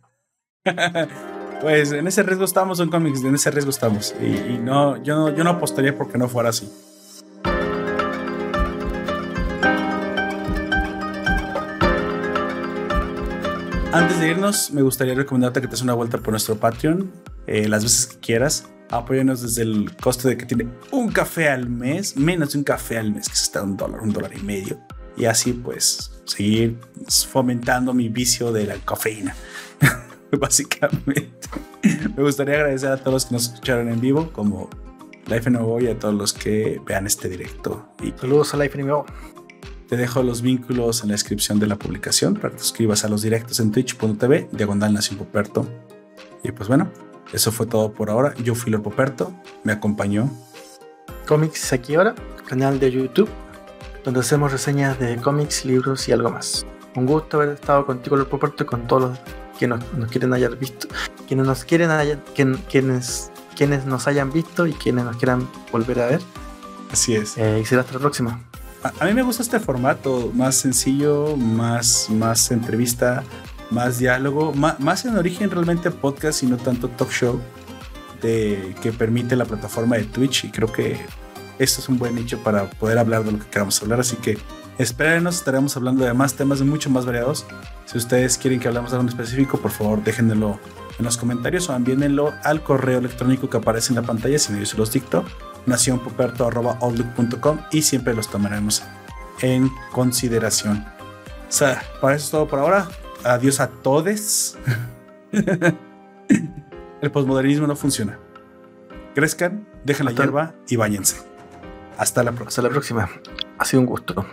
pues en ese riesgo estamos en cómics, en ese riesgo estamos. Y, no, yo no, yo no apostaría porque no fuera así. Antes de irnos, me gustaría recomendarte que te des una vuelta por nuestro Patreon eh, las veces que quieras. Apóyanos desde el costo de que tiene un café al mes, menos de un café al mes, que está un dólar, un dólar y medio. Y así pues seguir fomentando mi vicio de la cafeína. Básicamente. Me gustaría agradecer a todos los que nos escucharon en vivo, como Life Nuevo y a todos los que vean este directo. Y Saludos a Life Nuevo. Te dejo los vínculos en la descripción de la publicación para que te suscribas a los directos en twitch.tv, diagonal Nación Poperto. Y pues bueno, eso fue todo por ahora. Yo fui Lord Poperto, me acompañó. Cómics aquí ahora, canal de YouTube, donde hacemos reseñas de cómics, libros y algo más. Un gusto haber estado contigo, Lord Poperto, y con todos los que nos, quieren haber visto, quienes nos quieren quienes, quienes nos hayan visto y quienes nos quieran volver a ver. Así es. Eh, y será hasta la próxima a, mí me gusta este formato, más sencillo, más, más entrevista, más diálogo, más, en origen realmente podcast y no tanto talk show de, que permite la plataforma de Twitch y creo que esto es un buen nicho para poder hablar de lo que queramos hablar, así que espérenos, estaremos hablando de más temas mucho más variados. Si ustedes quieren que hablemos de algo específico, por favor déjenmelo en los comentarios o envíenlo al correo electrónico que aparece en la pantalla, si no yo se los dicto nacionpoperto.outlook.com y siempre los tomaremos en consideración. O sea, para eso es todo por ahora. Adiós a todos. El posmodernismo no funciona. Crezcan, dejen la hierba y bañense. Hasta la próxima. Hasta la próxima. Ha sido un gusto.